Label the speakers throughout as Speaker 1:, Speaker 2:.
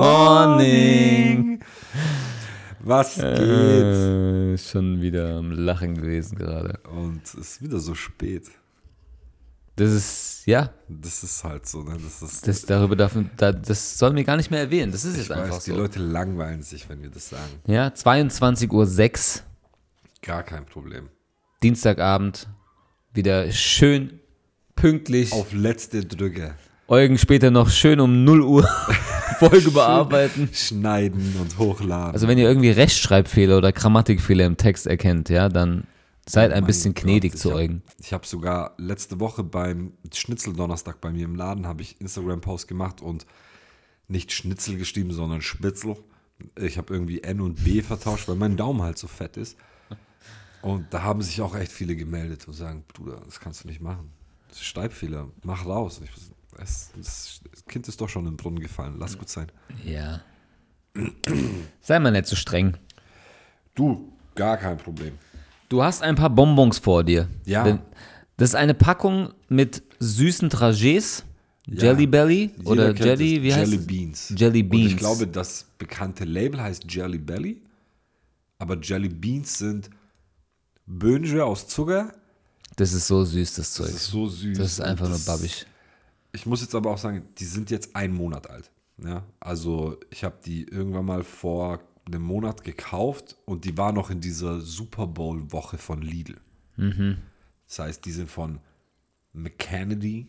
Speaker 1: morning. Was geht?
Speaker 2: Äh, schon wieder am Lachen gewesen gerade.
Speaker 1: Und es ist wieder so spät.
Speaker 2: Das ist, ja,
Speaker 1: Das ist halt so, ne? Das ist.
Speaker 2: das darüber darf, da, das sollen wir gar nicht mehr erwähnen. Das ist jetzt einfach
Speaker 1: weiß, die
Speaker 2: so.
Speaker 1: Leute langweilen sich, wenn wir das sagen.
Speaker 2: Ja, 22.06 Uhr,
Speaker 1: Gar kein Problem.
Speaker 2: Dienstagabend, wieder schön pünktlich.
Speaker 1: Auf letzte Drücke.
Speaker 2: Eugen später noch schön um 0 Uhr Folge bearbeiten.
Speaker 1: Schneiden und hochladen.
Speaker 2: Also wenn ihr irgendwie Rechtschreibfehler oder Grammatikfehler im Text erkennt, ja, dann seid ein
Speaker 1: Mein
Speaker 2: bisschen
Speaker 1: Gott,
Speaker 2: gnädig
Speaker 1: ich
Speaker 2: zu
Speaker 1: hab-
Speaker 2: Eugen.
Speaker 1: Ich habe sogar letzte Woche beim Schnitzeldonnerstag bei mir im Laden habe ich Instagram-Post gemacht und nicht Schnitzel geschrieben, sondern Spitzel. Ich habe irgendwie N und B vertauscht, weil mein Daumen halt so fett ist. Und da haben sich auch echt viele gemeldet und sagen, Bruder, das kannst du nicht machen. Das ist Schreibfehler, mach raus. Ich, es, das Kind ist doch schon im Brunnen gefallen, lass gut sein.
Speaker 2: Ja. Sei mal nicht so streng.
Speaker 1: Du, gar kein Problem.
Speaker 2: Du hast ein paar Bonbons vor dir.
Speaker 1: Ja.
Speaker 2: Das ist eine Packung mit süßen Trajets, Jelly Belly
Speaker 1: Jeder
Speaker 2: oder Jelly, wie heißt
Speaker 1: Jelly? Beans.
Speaker 2: Jelly
Speaker 1: Und
Speaker 2: Beans.
Speaker 1: ich glaube, das bekannte Label heißt Jelly Belly. Aber Jelly Beans sind Bönje aus Zucker.
Speaker 2: Das ist so süß, das
Speaker 1: Das
Speaker 2: Zeug.
Speaker 1: ist so süß.
Speaker 2: Das ist
Speaker 1: Und
Speaker 2: einfach nur
Speaker 1: das-
Speaker 2: babbig.
Speaker 1: Ich muss jetzt aber auch sagen, die sind jetzt einen Monat alt. Ja? Also ich habe die irgendwann mal vor einem Monat gekauft und die war noch in dieser Super Bowl-Woche von Lidl.
Speaker 2: Mhm.
Speaker 1: Das heißt, die sind von McKennedy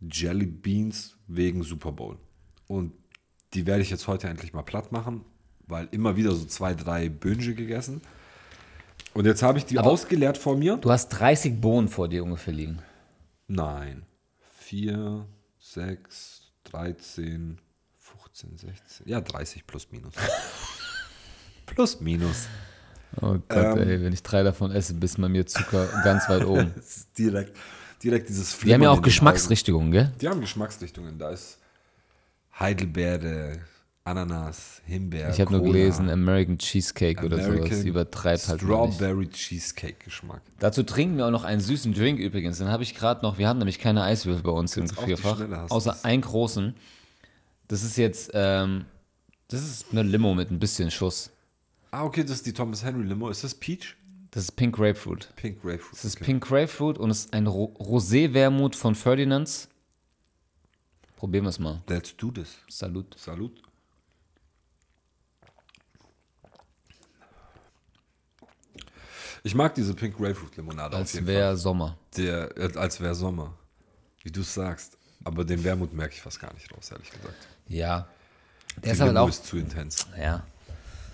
Speaker 1: Jelly Beans wegen Super Bowl. Und die werde ich jetzt heute endlich mal platt machen, weil immer wieder so zwei, drei Bönje gegessen. Und jetzt habe ich die ausgeleert vor mir.
Speaker 2: Du hast 30 Bohnen vor dir ungefähr liegen.
Speaker 1: Nein. 4, 6, 13, 15, 16. Ja, 30 plus minus. plus minus.
Speaker 2: Oh Gott,
Speaker 1: Ähm.
Speaker 2: ey, wenn ich drei davon esse, bist bei mir Zucker ganz weit oben.
Speaker 1: Direkt, direkt dieses
Speaker 2: Die haben
Speaker 1: Flimmern
Speaker 2: ja auch Geschmacksrichtungen, gell?
Speaker 1: Die haben Geschmacksrichtungen. Da ist Heidelbeere, Ananas, Himbeer.
Speaker 2: Ich habe nur gelesen, American Cheesecake oder sowas.
Speaker 1: American
Speaker 2: Übertreibt halt.
Speaker 1: Strawberry Cheesecake Geschmack.
Speaker 2: Dazu trinken wir auch noch einen süßen Drink übrigens. Den habe ich gerade noch. Wir haben nämlich keine Eiswürfel bei uns im Gefrierfach. Außer
Speaker 1: du's.
Speaker 2: einen großen. Das ist jetzt, ähm, das ist eine Limo mit ein bisschen Schuss.
Speaker 1: Ah, okay, das ist die Thomas Henry Limo. Ist das Peach?
Speaker 2: Das ist Pink Grapefruit.
Speaker 1: Pink Grapefruit.
Speaker 2: Das ist
Speaker 1: okay.
Speaker 2: Pink Grapefruit und es ist ein Ro Rosé-Wermut von Ferdinands. Probieren wir es mal.
Speaker 1: Let's do this.
Speaker 2: Salut.
Speaker 1: Salut. Ich mag diese Pink Grapefruit Limonade auf
Speaker 2: Als
Speaker 1: jeden
Speaker 2: wäre Sommer.
Speaker 1: Fall. Der, äh, als wäre Sommer. Wie du es sagst. Aber den Wermut merke ich fast gar nicht raus, ehrlich gesagt.
Speaker 2: Ja. Der
Speaker 1: Die
Speaker 2: ist halt
Speaker 1: Limo
Speaker 2: auch.
Speaker 1: ist zu intens.
Speaker 2: Ja.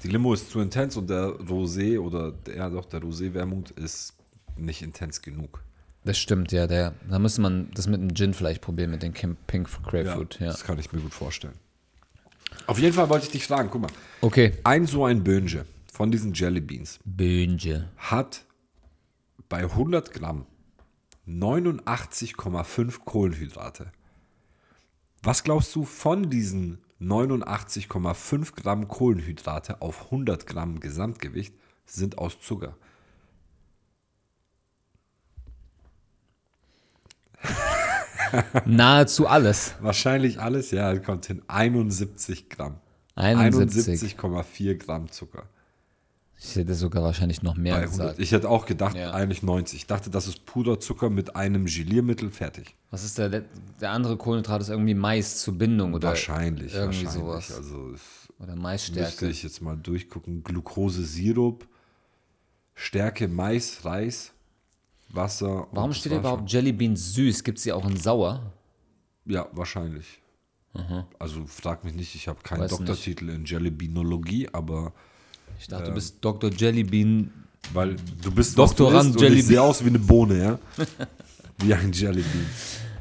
Speaker 1: Die Limo ist zu intens und der Rosé oder der, ja doch, der Rosé-Wermut ist nicht intens genug.
Speaker 2: Das stimmt, ja. Der, da müsste man das mit dem Gin vielleicht probieren, mit dem Kim- Pink Grapefruit. Ja.
Speaker 1: Das kann ich mir gut vorstellen. Auf jeden Fall wollte ich dich fragen, guck mal.
Speaker 2: Okay.
Speaker 1: Ein so ein Bönje von diesen Jelly Beans
Speaker 2: Bönje.
Speaker 1: hat bei 100 Gramm 89,5 Kohlenhydrate. Was glaubst du von diesen 89,5 Gramm Kohlenhydrate auf 100 Gramm Gesamtgewicht sind aus Zucker?
Speaker 2: Nahezu alles.
Speaker 1: Wahrscheinlich alles, ja, kommt hin. 71 Gramm.
Speaker 2: 71.
Speaker 1: 71,4 Gramm Zucker.
Speaker 2: Ich hätte sogar wahrscheinlich noch mehr
Speaker 1: Bei 100.
Speaker 2: gesagt.
Speaker 1: Ich hätte auch gedacht,
Speaker 2: Ja.
Speaker 1: eigentlich 90. Ich dachte, das ist Puderzucker mit einem Geliermittel fertig.
Speaker 2: Was ist der, der andere Kohlenhydrat? Ist irgendwie Mais zur Bindung oder
Speaker 1: wahrscheinlich,
Speaker 2: irgendwie
Speaker 1: wahrscheinlich.
Speaker 2: sowas.
Speaker 1: Also
Speaker 2: Oder
Speaker 1: müsste
Speaker 2: Maisstärke.
Speaker 1: ich jetzt mal durchgucken. Glukosesirup, Stärke Mais, Reis, Wasser.
Speaker 2: Warum steht hier überhaupt Jelly Beans süß? Gibt es sie auch in sauer?
Speaker 1: Ja, wahrscheinlich. Also frag mich nicht, ich habe keinen
Speaker 2: Weiß nicht.
Speaker 1: Doktortitel in Jellybeanologie, aber
Speaker 2: Ich dachte, du bist Dr. Jelly Bean.
Speaker 1: weil du bist
Speaker 2: Doktorand
Speaker 1: du
Speaker 2: Jellybean.
Speaker 1: Ich sehe aus wie eine Bohne, ja? wie ein Jellybean.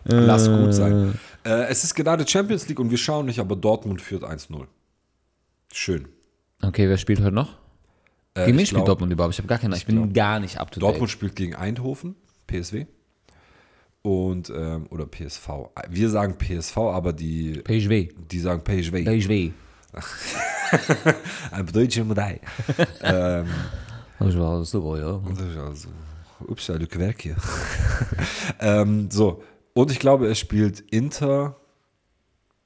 Speaker 1: Lass gut sein. Äh, es ist gerade Champions League und wir schauen nicht, aber Dortmund führt 1-0. Schön.
Speaker 2: Okay, wer spielt heute noch?
Speaker 1: Äh,
Speaker 2: Gegen wen spielt
Speaker 1: glaub,
Speaker 2: Dortmund überhaupt? Ich habe gar keine. Ich bin gar nicht up to date.
Speaker 1: Dortmund spielt gegen Eindhoven, PSW. Und, ähm, oder PSV. Wir sagen PSV, aber die,
Speaker 2: PSV.
Speaker 1: die sagen PSW.
Speaker 2: PSV.
Speaker 1: Ein mit Ei. ähm,
Speaker 2: Das war super, ja.
Speaker 1: das ist also, ups, ja, Lücke Werk hier. ähm, so, und ich glaube, es spielt Inter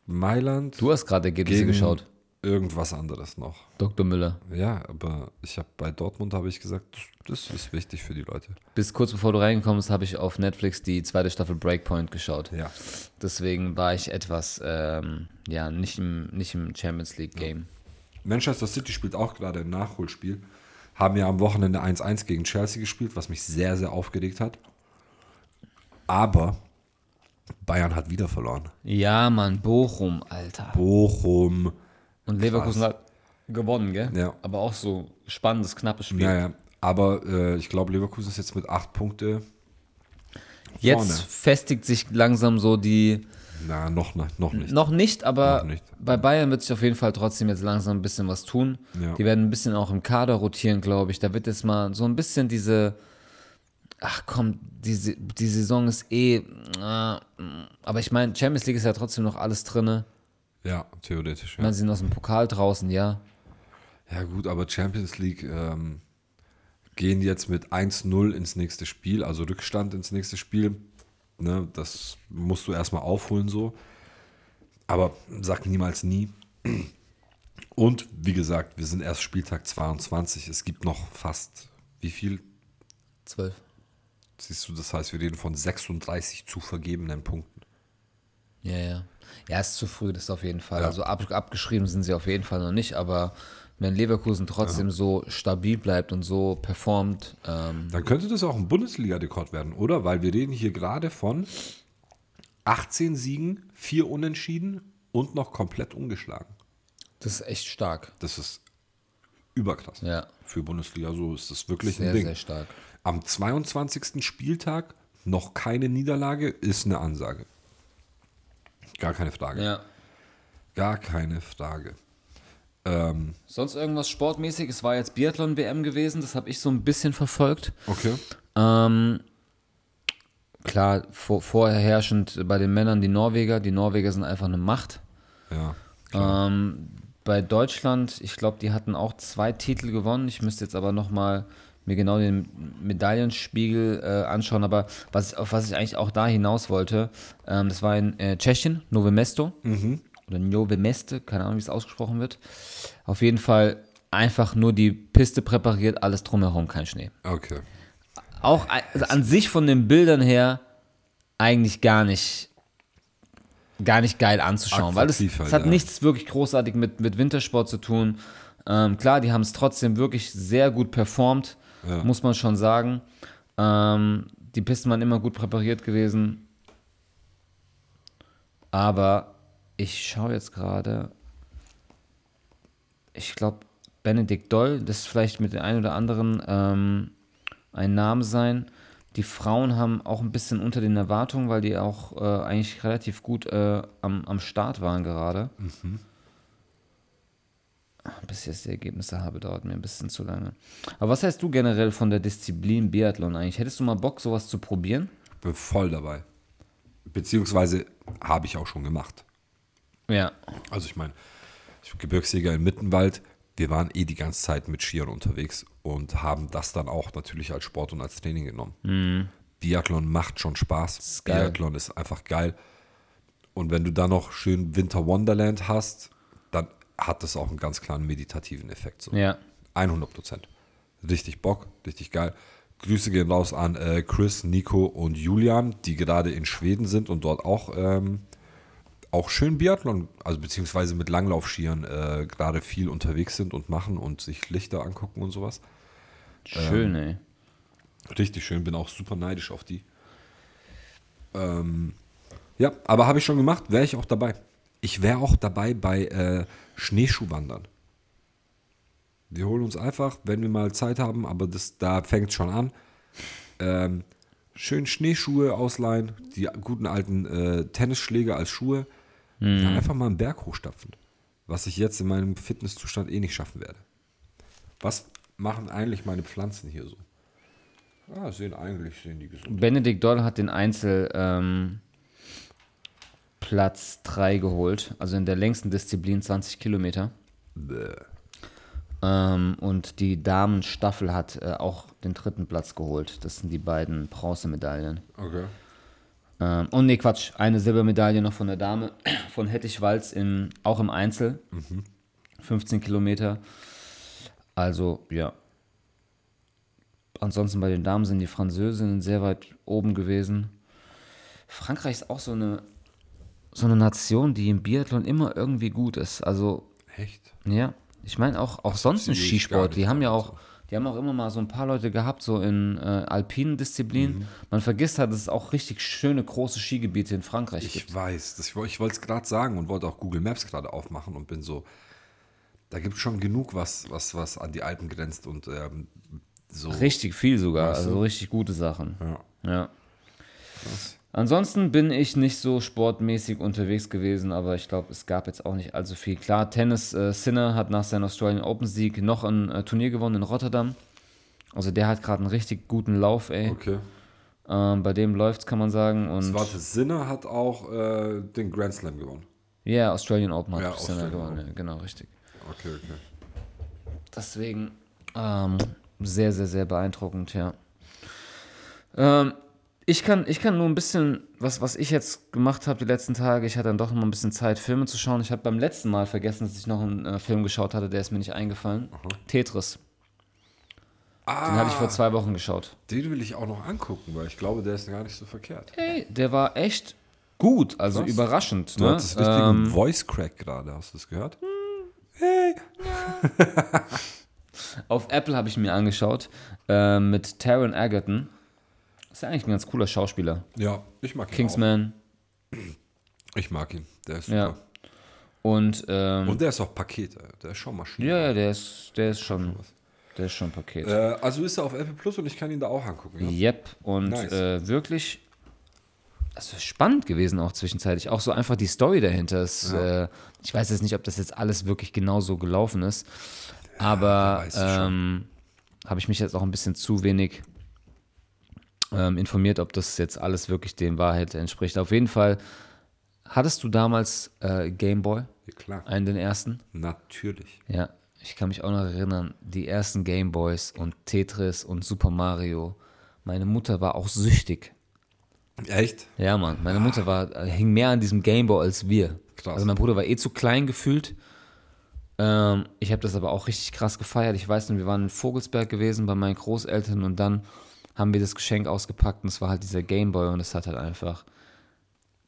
Speaker 1: Mailand
Speaker 2: Du hast gerade Ergebnisse geschaut.
Speaker 1: irgendwas anderes noch.
Speaker 2: Dr. Müller.
Speaker 1: Ja, aber ich habe bei Dortmund habe ich gesagt, das ist wichtig für die Leute.
Speaker 2: Bis kurz bevor du reingekommen bist, habe ich auf Netflix die zweite Staffel Breakpoint geschaut.
Speaker 1: Ja.
Speaker 2: Deswegen war ich etwas, ähm, ja, nicht im, nicht im Champions League Game.
Speaker 1: Manchester City spielt auch gerade ein Nachholspiel. Haben ja am Wochenende 1-1 gegen Chelsea gespielt, was mich sehr, sehr aufgeregt hat. Aber Bayern hat wieder verloren.
Speaker 2: Ja, Mann, Bochum, Alter.
Speaker 1: Bochum.
Speaker 2: Und Leverkusen hat gewonnen, gell?
Speaker 1: Ja.
Speaker 2: Aber auch so spannendes, knappes Spiel.
Speaker 1: Naja, aber äh, ich glaube, Leverkusen ist jetzt mit acht Punkte
Speaker 2: Jetzt
Speaker 1: vorne.
Speaker 2: festigt sich langsam so die,
Speaker 1: Na, noch, ne- noch nicht.
Speaker 2: noch nicht, aber
Speaker 1: Noch nicht.
Speaker 2: bei Bayern wird sich auf jeden Fall trotzdem jetzt langsam ein bisschen was tun.
Speaker 1: Ja.
Speaker 2: Die werden ein bisschen auch im Kader rotieren, glaube ich. Da wird jetzt mal so ein bisschen diese, ach komm, diese, die Saison ist eh, äh, aber ich meine, Champions League ist ja trotzdem noch alles drinne.
Speaker 1: Ja, theoretisch. Ja.
Speaker 2: sie sind aus dem Pokal draußen, ja.
Speaker 1: ja, gut, aber Champions League ähm, gehen jetzt mit 1-0 ins nächste Spiel, also Rückstand ins nächste Spiel. Ne, das musst du erstmal aufholen so. Aber sag niemals nie. Und wie gesagt, wir sind erst Spieltag 22. Es gibt noch fast, wie viel?
Speaker 2: Zwölf.
Speaker 1: Siehst du, das heißt, wir reden von 36 zu vergebenen Punkten.
Speaker 2: Ja, ja. Ja, ist zu früh, das auf jeden Fall.
Speaker 1: Ja.
Speaker 2: Also ab, abgeschrieben sind sie auf jeden Fall noch nicht, aber wenn Leverkusen trotzdem so stabil bleibt und so performt, ähm,
Speaker 1: Dann könnte das auch ein Bundesliga-Rekord werden, oder? Weil wir reden hier gerade von 18 Siegen, 4 Unentschieden und noch komplett ungeschlagen.
Speaker 2: das ist echt stark.
Speaker 1: Das ist überkrass.
Speaker 2: Ja,
Speaker 1: Für Bundesliga so ist das wirklich
Speaker 2: sehr,
Speaker 1: ein Ding.
Speaker 2: sehr stark.
Speaker 1: Am 22. Spieltag noch keine Niederlage ist eine Ansage. Gar keine Frage.
Speaker 2: Ja.
Speaker 1: Gar keine Frage. Ähm,
Speaker 2: Sonst irgendwas sportmäßig? Es war jetzt Biathlon-WM gewesen, das habe ich so ein bisschen verfolgt.
Speaker 1: okay.
Speaker 2: Ähm, klar, vor, vorher herrschend bei den Männern die Norweger. Die Norweger sind einfach eine Macht.
Speaker 1: Ja.
Speaker 2: Ähm, bei Deutschland, ich glaube, die hatten auch zwei Titel gewonnen. Ich müsste jetzt aber nochmal mir genau den Medaillenspiegel äh, anschauen. Aber was, auf was ich eigentlich auch da hinaus wollte, ähm, das war in äh, Tschechien, Nové Mesto. Oder Nové Meste, keine Ahnung, wie es ausgesprochen wird. Auf jeden Fall einfach nur die Piste präpariert, alles drumherum, kein Schnee.
Speaker 1: Okay.
Speaker 2: Auch also an sich von den Bildern her eigentlich gar nicht gar nicht geil anzuschauen, weil es,
Speaker 1: halt,
Speaker 2: es hat
Speaker 1: ja.
Speaker 2: nichts wirklich großartig mit, mit Wintersport zu tun. Ähm, klar, die haben es trotzdem wirklich sehr gut performt,
Speaker 1: Ja.
Speaker 2: muss man schon sagen. Ähm, die Pisten waren immer gut präpariert gewesen. Aber ich schaue jetzt gerade, ich glaube, Benedikt Doll, das ist vielleicht mit den einen oder anderen ähm, ein Name sein. Die Frauen haben auch ein bisschen unter den Erwartungen, weil die auch äh, eigentlich relativ gut äh, am, am Start waren gerade. Bis ich jetzt die Ergebnisse habe, dauert mir ein bisschen zu lange. Aber was hältst du generell von der Disziplin Biathlon eigentlich? Hättest du mal Bock, sowas zu probieren?
Speaker 1: Bin voll dabei. Beziehungsweise habe ich auch schon gemacht.
Speaker 2: Ja.
Speaker 1: Also ich meine, ich bin Gebirgsjäger im Mittenwald. Wir waren eh die ganze Zeit mit Skiern unterwegs und haben das dann auch natürlich als Sport und als Training genommen. Biathlon macht schon Spaß.
Speaker 2: ist.
Speaker 1: Biathlon ist einfach geil. Und wenn du dann noch schön Winter Wonderland hast, dann hat das auch einen ganz klaren meditativen Effekt. So.
Speaker 2: Ja.
Speaker 1: 100 Prozent. Richtig Bock, richtig geil. Grüße gehen raus an äh, Chris, Nico und Julian, die gerade in Schweden sind und dort auch, ähm, auch schön Biathlon, also beziehungsweise mit Langlaufskiern äh, gerade viel unterwegs sind und machen und sich Lichter angucken und sowas.
Speaker 2: Schön, ey.
Speaker 1: Richtig schön, bin auch super neidisch auf die. Ähm, ja, aber habe ich schon gemacht, wäre ich auch dabei. Ich wäre auch dabei bei äh, Schneeschuhwandern. Wir holen uns einfach, wenn wir mal Zeit haben, aber das, da fängt es schon an. Ähm, schön Schneeschuhe ausleihen, die guten alten äh, Tennisschläge als Schuhe. Ja, einfach mal einen Berg hochstapfen. Was ich jetzt in meinem Fitnesszustand eh nicht schaffen werde. Was machen eigentlich meine Pflanzen hier so? Ah, sehen eigentlich, sehen die gesund.
Speaker 2: Benedikt Doll hat den Einzel ähm, Platz 3 geholt, also in der längsten Disziplin 20 Kilometer.
Speaker 1: Bäh.
Speaker 2: Ähm, und die Damenstaffel hat äh, auch den dritten Platz geholt. Das sind die beiden Bronzemedaillen.
Speaker 1: Okay.
Speaker 2: Ähm, und nee, Quatsch, eine Silbermedaille noch von der Dame von Hettich Walz im, auch im Einzel. 15 Kilometer. Also, ja. Ansonsten bei den Damen sind die Französinnen sehr weit oben gewesen. Frankreich ist auch so eine, so eine Nation, die im Biathlon immer irgendwie gut ist. Also,
Speaker 1: Echt?
Speaker 2: ja. Ich meine auch, auch sonst im
Speaker 1: ich
Speaker 2: Skisport. Die haben ja auch, die haben auch immer mal so ein paar Leute gehabt, so in äh, alpinen Disziplinen.
Speaker 1: Mhm.
Speaker 2: Man vergisst halt, dass es auch richtig schöne große Skigebiete in Frankreich
Speaker 1: Ich
Speaker 2: gibt.
Speaker 1: weiß, das, ich wollte es gerade sagen und wollte auch Google Maps gerade aufmachen und bin so, da gibt es schon genug, was, was, was an die Alpen grenzt und ähm, so.
Speaker 2: Richtig viel sogar,
Speaker 1: Weißt du?
Speaker 2: also richtig gute Sachen.
Speaker 1: Ja,
Speaker 2: Ja.
Speaker 1: krass.
Speaker 2: Ansonsten bin ich nicht so sportmäßig unterwegs gewesen, aber ich glaube, es gab jetzt auch nicht allzu viel. Klar, Tennis äh, Sinner hat nach seinem Australian Open Sieg noch ein äh, Turnier gewonnen in Rotterdam. Also der hat gerade einen richtig guten Lauf, ey.
Speaker 1: Okay.
Speaker 2: Ähm, bei dem läuft's, kann man sagen. Und
Speaker 1: Warte, Sinner hat auch äh, den Grand Slam gewonnen.
Speaker 2: ja, Australian Open hat
Speaker 1: Ja,
Speaker 2: Sinner gewonnen, ja, genau, richtig.
Speaker 1: Okay, okay.
Speaker 2: Deswegen ähm, sehr, sehr, sehr beeindruckend, ja. Ähm, ich, kann, ich kann nur ein bisschen, was, was ich jetzt gemacht habe die letzten Tage, ich hatte dann doch noch ein bisschen Zeit, Filme zu schauen. Ich habe beim letzten Mal vergessen, dass ich noch einen äh, Film geschaut hatte, der ist mir nicht eingefallen. Tetris.
Speaker 1: Ah,
Speaker 2: Den habe ich vor zwei Wochen geschaut.
Speaker 1: den will ich auch noch angucken, weil ich glaube, der ist gar nicht so verkehrt.
Speaker 2: Hey, der war echt gut, also
Speaker 1: Krass.
Speaker 2: überraschend.
Speaker 1: Du
Speaker 2: Ne?
Speaker 1: hattest richtigen
Speaker 2: Ähm,
Speaker 1: Voice Crack gerade, hast du das gehört?
Speaker 2: auf Apple habe ich mir angeschaut äh, mit Taron Egerton. Ist ja eigentlich ein ganz cooler Schauspieler.
Speaker 1: Ja, ich mag ihn
Speaker 2: Kingsman.
Speaker 1: auch. Ich mag ihn, der ist
Speaker 2: Ja.
Speaker 1: super.
Speaker 2: Und, ähm,
Speaker 1: Und der ist auch Paket, der ist schon Maschine.
Speaker 2: Ja, ja, der ist, der ist schon, der ist schon Paket.
Speaker 1: Äh, also ist er auf Apple Plus und ich kann ihn da auch angucken. Ja?
Speaker 2: Yep, und
Speaker 1: Nice.
Speaker 2: äh, wirklich also spannend gewesen auch zwischenzeitlich. Auch so einfach die Story dahinter ist. Äh, ich weiß jetzt nicht, ob das jetzt alles wirklich genau so gelaufen ist, aber
Speaker 1: schon.
Speaker 2: ähm, habe ich mich jetzt auch ein bisschen zu wenig ähm, informiert, ob das jetzt alles wirklich den Wahrheit entspricht. Auf jeden Fall, hattest du damals äh, Gameboy,
Speaker 1: Ja, klar.
Speaker 2: einen den ersten?
Speaker 1: Natürlich.
Speaker 2: Ja, ich kann mich auch noch erinnern, die ersten Gameboys und Tetris und Super Mario. Meine Mutter war auch süchtig.
Speaker 1: Echt?
Speaker 2: Ja, Mann, meine Mutter war, äh, hing mehr an diesem Gameboy als wir.
Speaker 1: Krass.
Speaker 2: Also mein Bruder war eh zu klein gefühlt. Ähm, ich habe das aber auch richtig krass gefeiert. Ich weiß noch, wir waren in Vogelsberg gewesen bei meinen Großeltern und dann haben wir das Geschenk ausgepackt und es war halt dieser Gameboy und es hat halt einfach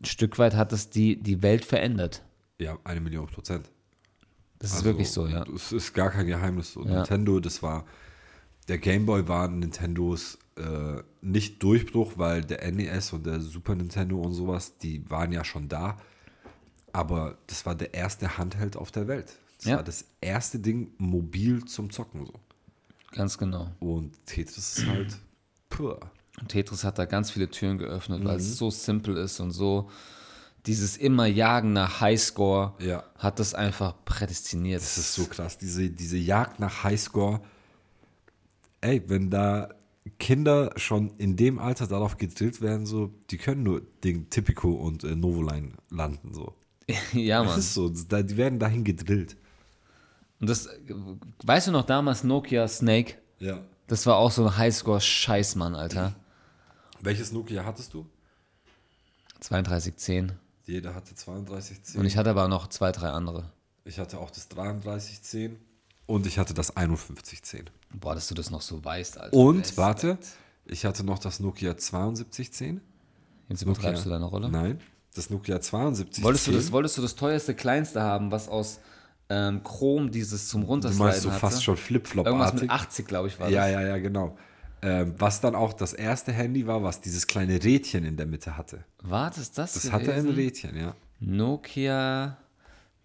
Speaker 2: ein Stück weit hat es die, die Welt verändert.
Speaker 1: Ja, eine Million Prozent.
Speaker 2: Das ist
Speaker 1: Also,
Speaker 2: wirklich so, ja.
Speaker 1: Es ist gar kein Geheimnis. So.
Speaker 2: Ja.
Speaker 1: Nintendo, das war. Der Game Boy war Nintendos äh, nicht Durchbruch, weil der NES und der Super Nintendo und sowas, die waren ja schon da. Aber das war der erste Handheld auf der Welt. Das
Speaker 2: Ja.
Speaker 1: war das erste Ding mobil zum Zocken so.
Speaker 2: Ganz genau.
Speaker 1: Und Tetris ist halt pur.
Speaker 2: Und Tetris hat da ganz viele Türen geöffnet, weil
Speaker 1: Mhm.
Speaker 2: es so simpel ist und so dieses immer Jagen nach Highscore
Speaker 1: Ja.
Speaker 2: hat das einfach prädestiniert.
Speaker 1: Das ist so krass. Diese, diese Jagd nach Highscore. Ey, wenn da Kinder schon in dem Alter darauf gedrillt werden, so, die können nur den Tipico und äh, Novoline landen. So.
Speaker 2: ja,
Speaker 1: Das
Speaker 2: Mann.
Speaker 1: ist so, da, die werden dahin gedrillt.
Speaker 2: Und das, weißt du noch damals Nokia Snake?
Speaker 1: Ja.
Speaker 2: Das war auch so ein Highscore-Scheiß, Mann, Alter.
Speaker 1: Welches Nokia hattest du?
Speaker 2: 3210.
Speaker 1: Jeder hatte 3210.
Speaker 2: Und ich hatte aber noch zwei, drei andere.
Speaker 1: ich hatte auch das 3310 und ich hatte das 5110.
Speaker 2: Boah, dass du das noch so weißt, Alter.
Speaker 1: Und,
Speaker 2: Respekt.
Speaker 1: warte, ich hatte noch das Nokia 7210.
Speaker 2: Jetzt übertreibst du deine Rolle.
Speaker 1: Nein, das Nokia 7210.
Speaker 2: Wolltest du, das, wolltest du das teuerste, kleinste haben, was aus ähm, Chrom dieses zum
Speaker 1: Du
Speaker 2: Runtersliden
Speaker 1: meinst so
Speaker 2: hatte?
Speaker 1: fast schon
Speaker 2: Irgendwas
Speaker 1: Flip-Flop-artig.
Speaker 2: mit 80, glaube ich, war
Speaker 1: Ja,
Speaker 2: das.
Speaker 1: ja, ja, genau. Ähm, was dann auch das erste Handy war, was dieses kleine Rädchen in der Mitte hatte.
Speaker 2: War das das
Speaker 1: Das hatte ein? Rädchen, ja.
Speaker 2: Nokia.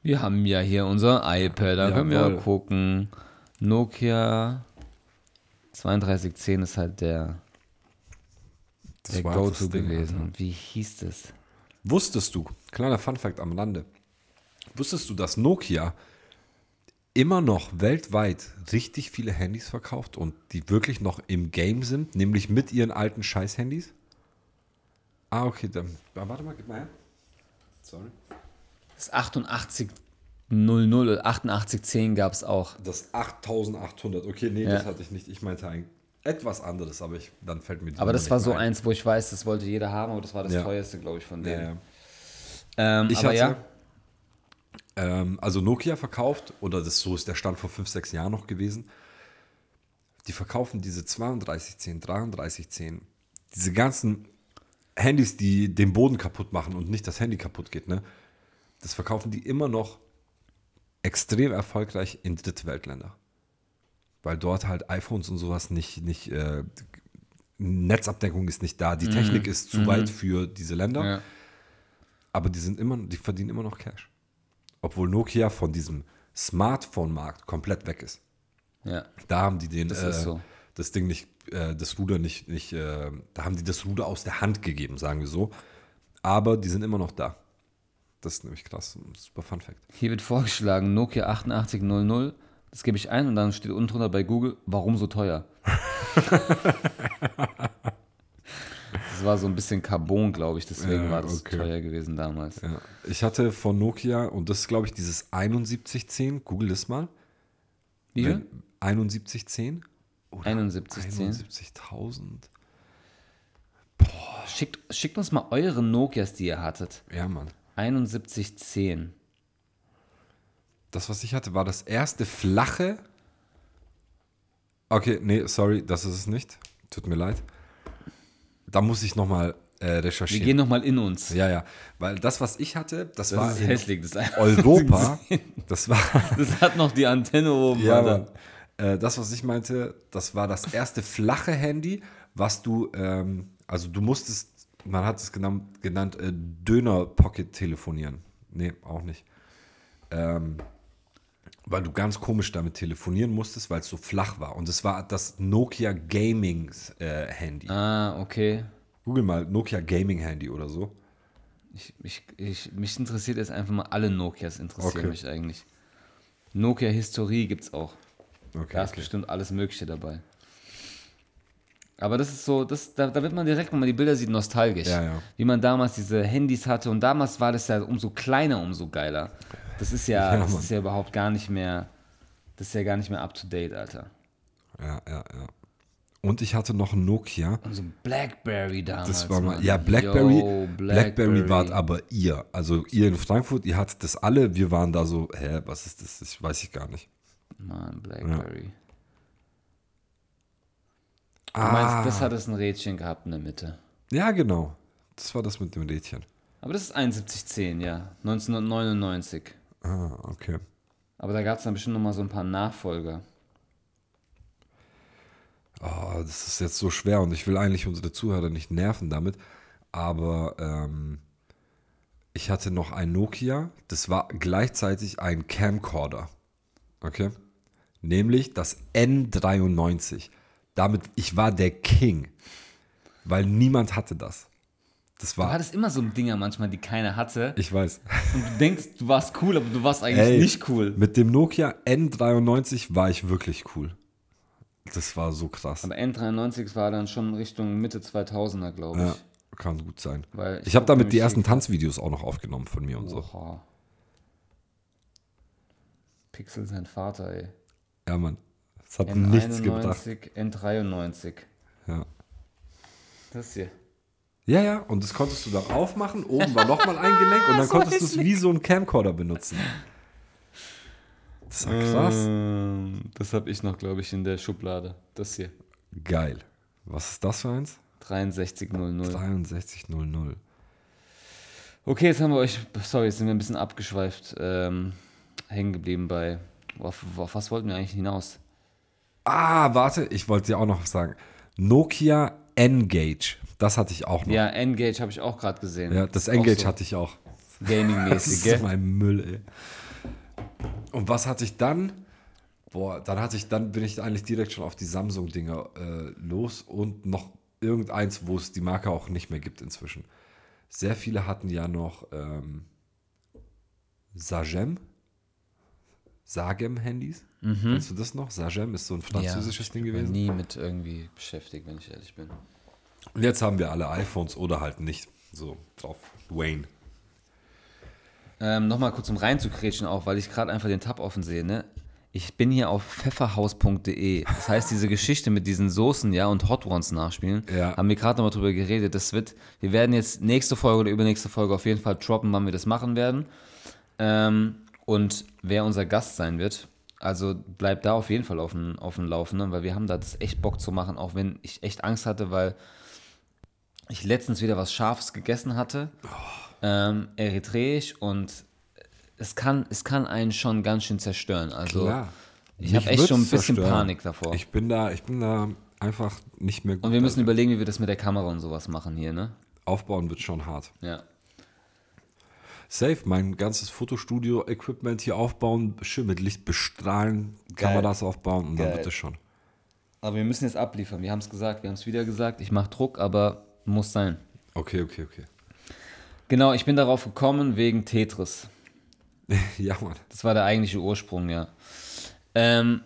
Speaker 2: Wir haben ja hier unser iPad, da können wir
Speaker 1: Jawohl.
Speaker 2: gucken. Nokia 3210 ist halt der,
Speaker 1: Das
Speaker 2: der
Speaker 1: war
Speaker 2: Go-To gewesen.
Speaker 1: Alter.
Speaker 2: Wie hieß das?
Speaker 1: Wusstest du, kleiner Funfact am Rande, wusstest du, dass Nokia immer noch weltweit richtig viele Handys verkauft und die wirklich noch im Game sind, nämlich mit ihren alten Scheiß-Handys? Ah, okay, dann. ah, Warte mal, gib mal her. Sorry.
Speaker 2: Das 8800 oder 8810 gab es auch.
Speaker 1: Das 8800. Okay, nee,
Speaker 2: Ja.
Speaker 1: das hatte ich nicht. Ich meinte ein, etwas anderes, aber ich, dann fällt mir die
Speaker 2: Aber das war so
Speaker 1: ein.
Speaker 2: eins, wo ich weiß, das wollte jeder haben, aber das war das
Speaker 1: Ja.
Speaker 2: teuerste, glaube ich, von denen.
Speaker 1: ja.
Speaker 2: Ähm,
Speaker 1: Ich
Speaker 2: aber
Speaker 1: hatte,
Speaker 2: ja,
Speaker 1: Ähm, also Nokia verkauft, oder das so ist der Stand vor 5, 6 Jahren noch gewesen. Die verkaufen diese 3210, 3310, diese ganzen Handys, die den Boden kaputt machen und nicht das Handy kaputt geht, ne? Das verkaufen die immer noch extrem erfolgreich in Drittweltländer. Weil dort halt iPhones und sowas nicht, nicht äh, Netzabdeckung ist nicht da, die Technik ist zu weit für diese Länder.
Speaker 2: Ja.
Speaker 1: Aber die sind immer, die verdienen immer noch Cash. Obwohl Nokia von diesem Smartphone-Markt komplett weg ist.
Speaker 2: ja.
Speaker 1: Da haben die den,
Speaker 2: Das
Speaker 1: äh,
Speaker 2: so.
Speaker 1: das Ding nicht, äh, das Ruder nicht, nicht äh, da haben die das Ruder aus der Hand gegeben, sagen wir so. Aber die sind immer noch da. Das ist nämlich krass. Super Fun Fact.
Speaker 2: Hier wird vorgeschlagen, Nokia 8800. Das gebe ich ein und dann steht unten drunter bei Google, warum so teuer? das war so ein bisschen Carbon, glaube ich, deswegen
Speaker 1: Ja,
Speaker 2: war das
Speaker 1: okay.
Speaker 2: teuer gewesen damals.
Speaker 1: Ja. Ich hatte von Nokia, und das ist, glaube ich, dieses 7110, google das mal.
Speaker 2: Wie viel?
Speaker 1: Wenn- 7110? Oder
Speaker 2: 7110.
Speaker 1: 71.000?
Speaker 2: Schickt, schickt uns mal eure Nokias, die ihr hattet.
Speaker 1: Ja, Mann.
Speaker 2: 7110.
Speaker 1: Das, was ich hatte, war das erste flache. Okay, nee, sorry, das ist es nicht. Tut mir leid. Da muss ich nochmal äh,
Speaker 2: Wir
Speaker 1: recherchieren.
Speaker 2: gehen nochmal in uns.
Speaker 1: Ja, ja. Weil das, was ich hatte, das,
Speaker 2: Das
Speaker 1: war
Speaker 2: ist hässlich. Das, ist
Speaker 1: Europa. Das war.
Speaker 2: das hat noch die Antenne oben.
Speaker 1: Ja. Äh, das, was ich meinte, das war das erste flache Handy, was du, ähm, also du musstest, man hat es genannt, genannt äh, Döner-Pocket telefonieren. Nee, auch nicht. Ähm, weil du ganz komisch damit telefonieren musstest, weil es so flach war. Und es war das Nokia Gaming äh, Handy.
Speaker 2: Ah, okay.
Speaker 1: Google mal Nokia Gaming Handy oder so.
Speaker 2: Ich, ich, ich, mich interessiert jetzt einfach mal alle Nokias, interessieren
Speaker 1: Okay.
Speaker 2: mich eigentlich. Nokia Historie gibt's auch.
Speaker 1: Okay,
Speaker 2: Da ist
Speaker 1: okay.
Speaker 2: bestimmt alles Mögliche dabei. Aber das ist so, das, da, da wird man direkt, wenn man die Bilder sieht, nostalgisch.
Speaker 1: Ja, ja.
Speaker 2: Wie man damals diese Handys hatte und damals war das ja umso kleiner, umso geiler. Das ist ja,
Speaker 1: Ja,
Speaker 2: das
Speaker 1: Mann.
Speaker 2: ist ja überhaupt gar nicht mehr, das ist ja gar nicht mehr up to date, Alter.
Speaker 1: Ja, ja, ja. Und ich hatte noch ein Nokia.
Speaker 2: Und so Blackberry damals.
Speaker 1: Das war mal,
Speaker 2: Mann.
Speaker 1: ja, Blackberry,
Speaker 2: Yo,
Speaker 1: Blackberry wart aber ihr. Also ihr in Frankfurt, ihr hattet das alle. Wir waren da so, hä, was ist das? Das weiß ich gar nicht.
Speaker 2: Mann, Blackberry. Du
Speaker 1: Ah,
Speaker 2: meinst, das hat es ein Rädchen gehabt in der Mitte.
Speaker 1: ja, genau. Das war das mit dem Rädchen.
Speaker 2: Aber das ist 7110, ja. 1999.
Speaker 1: Ah, okay.
Speaker 2: Aber da gab es dann bestimmt noch mal so ein paar Nachfolger.
Speaker 1: Oh, das ist jetzt so schwer und ich will eigentlich unsere Zuhörer nicht nerven damit. Aber ähm, ich hatte noch ein Nokia, das war gleichzeitig ein Camcorder. Okay? Nämlich das N93. Damit, ich war der King. Weil niemand hatte das. Das
Speaker 2: Du
Speaker 1: war.
Speaker 2: hattest immer so Dinger manchmal, die keiner hatte.
Speaker 1: Ich weiß.
Speaker 2: Und du denkst, du warst cool, aber du warst eigentlich
Speaker 1: Ey,
Speaker 2: nicht cool.
Speaker 1: Mit dem Nokia N93 war ich wirklich cool. Das war so krass.
Speaker 2: Aber N93 war dann schon Richtung Mitte 2000er, glaube ich.
Speaker 1: Ja, kann gut sein.
Speaker 2: Weil
Speaker 1: Ich habe
Speaker 2: guck
Speaker 1: damit die ersten Tanzvideos auch noch aufgenommen von mir und so.
Speaker 2: Oha. Pixel sein Vater, ey.
Speaker 1: Ja, Mann. Es hat nichts gebracht.
Speaker 2: N91, N93.
Speaker 1: Ja.
Speaker 2: Das hier.
Speaker 1: ja, ja, und das konntest du dann aufmachen. Oben war nochmal ein Gelenk und dann
Speaker 2: So
Speaker 1: konntest du es wie so ein Camcorder benutzen. Das war krass.
Speaker 2: Ähm, Das habe ich noch, glaube ich, in der Schublade. Das hier.
Speaker 1: Geil. Was ist das für eins?
Speaker 2: 6300.
Speaker 1: 6300.
Speaker 2: Okay, jetzt haben wir euch, sorry, jetzt sind wir ein bisschen abgeschweift, ähm, hängen geblieben bei, auf, auf was wollten wir eigentlich hinaus?
Speaker 1: Ah, warte, ich wollte dir auch noch was sagen. Nokia N-Gage. Das hatte ich auch noch.
Speaker 2: Ja, Engage habe ich auch gerade gesehen.
Speaker 1: Ja, das
Speaker 2: Ist
Speaker 1: N-Gage
Speaker 2: so
Speaker 1: hatte ich auch. Das
Speaker 2: Gaming-mäßig,
Speaker 1: ist
Speaker 2: gell?
Speaker 1: mein Müll, ey. Und was hatte ich dann? Boah, dann hatte ich, dann bin ich eigentlich direkt schon auf die Samsung-Dinger äh, los und noch irgendeins, wo es die Marke auch nicht mehr gibt inzwischen. Sehr viele hatten ja noch ähm, Sagem. Sagem-Handys. Kennst du das noch? Sagem ist so ein französisches Ding
Speaker 2: Ich bin
Speaker 1: gewesen.
Speaker 2: nie mit irgendwie beschäftigt, wenn ich ehrlich bin.
Speaker 1: Und jetzt haben wir alle iPhones oder halt nicht so drauf. Wayne.
Speaker 2: Ähm, Nochmal kurz um reinzukretschen auch, weil ich gerade einfach den Tab offen sehe, ne? Ich bin hier auf pfefferhaus.de. Das heißt, diese Geschichte mit diesen Soßen, ja, und Hot Ones nachspielen,
Speaker 1: Ja.
Speaker 2: haben wir gerade nochmal drüber geredet. Das wird, wir werden jetzt nächste Folge oder übernächste Folge auf jeden Fall droppen, wann wir das machen werden. Ähm, und wer unser Gast sein wird. Also bleibt da auf jeden Fall auf dem, auf dem Laufenden, weil wir haben da das echt Bock zu machen, auch wenn ich echt Angst hatte, weil ich letztens wieder was Scharfes gegessen hatte, ähm, eritreisch und es kann, es kann einen schon ganz schön zerstören. Also
Speaker 1: Klar.
Speaker 2: ich habe echt schon ein bisschen
Speaker 1: zerstören.
Speaker 2: Panik davor.
Speaker 1: Ich bin da, ich bin da einfach nicht mehr gut.
Speaker 2: und wir müssen
Speaker 1: darin.
Speaker 2: überlegen, wie wir das mit der Kamera und sowas machen hier, ne?
Speaker 1: Aufbauen wird schon hart.
Speaker 2: Ja.
Speaker 1: Safe, mein ganzes Fotostudio-Equipment hier aufbauen, schön mit Licht bestrahlen, Kameras aufbauen und dann
Speaker 2: Geil.
Speaker 1: wird es schon.
Speaker 2: Aber wir müssen jetzt abliefern. Wir haben es gesagt, wir haben es wieder gesagt. Ich mache Druck, aber muss sein.
Speaker 1: Okay, okay, okay.
Speaker 2: Genau, ich bin darauf gekommen wegen Tetris.
Speaker 1: ja, Mann.
Speaker 2: Das war der eigentliche Ursprung, ja. Ähm,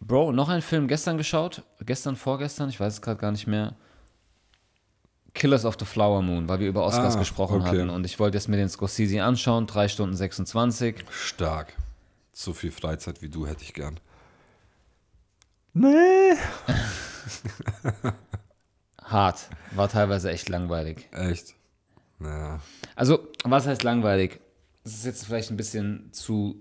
Speaker 2: Bro, noch ein Film gestern geschaut. Gestern, vorgestern, ich weiß es gerade gar nicht mehr. Killers of the Flower Moon, weil wir über Oscars
Speaker 1: Ah,
Speaker 2: gesprochen
Speaker 1: okay.
Speaker 2: hatten. Und ich wollte jetzt mir den Scorsese anschauen. 3 Stunden 26.
Speaker 1: Stark. So viel Freizeit wie du hätte ich gern. Nee.
Speaker 2: Hart. War teilweise echt langweilig.
Speaker 1: Echt? Naja.
Speaker 2: Also, was heißt langweilig? Das ist jetzt vielleicht ein bisschen zu.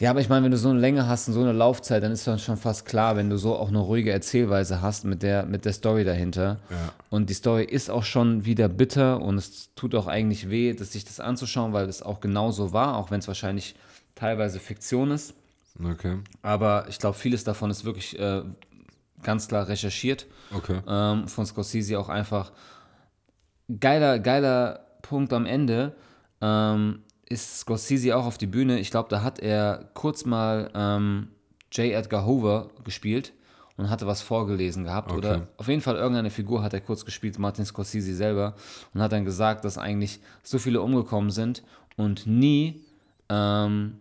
Speaker 2: Ja, aber ich meine, wenn du so eine Länge hast und so eine Laufzeit, dann ist dann schon fast klar, wenn du so auch eine ruhige Erzählweise hast mit der, mit der Story dahinter.
Speaker 1: Ja.
Speaker 2: Und die Story ist auch schon wieder bitter und es tut auch eigentlich weh, dass sich das anzuschauen, weil es auch genauso war, auch wenn es wahrscheinlich teilweise Fiktion ist.
Speaker 1: Okay.
Speaker 2: Aber ich glaube, vieles davon ist wirklich äh, ganz klar recherchiert
Speaker 1: Okay.
Speaker 2: ähm, von Scorsese auch einfach geiler, geiler Punkt am Ende. Ähm, ist Scorsese auch auf die Bühne. Ich glaube, da hat er kurz mal ähm, J. Edgar Hoover gespielt und hatte was vorgelesen gehabt.
Speaker 1: Okay.
Speaker 2: Oder auf jeden Fall irgendeine Figur hat er kurz gespielt, Martin Scorsese selber, und hat dann gesagt, dass eigentlich so viele umgekommen sind und nie ähm,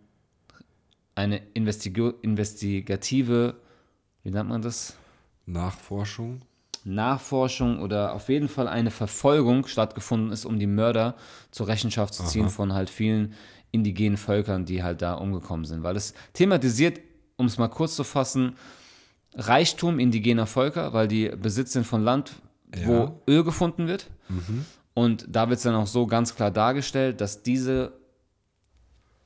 Speaker 2: eine Investigo investigative, wie nennt man das?
Speaker 1: Nachforschung.
Speaker 2: Nachforschung oder auf jeden Fall eine Verfolgung stattgefunden ist, um die Mörder zur Rechenschaft zu ziehen von halt vielen indigenen Völkern, die halt da umgekommen sind. Weil es thematisiert, um es mal kurz zu fassen, Reichtum indigener Völker, weil die Besitz sind von Land,
Speaker 1: Ja.
Speaker 2: wo Öl gefunden wird. Und da wird es dann auch so ganz klar dargestellt, dass diese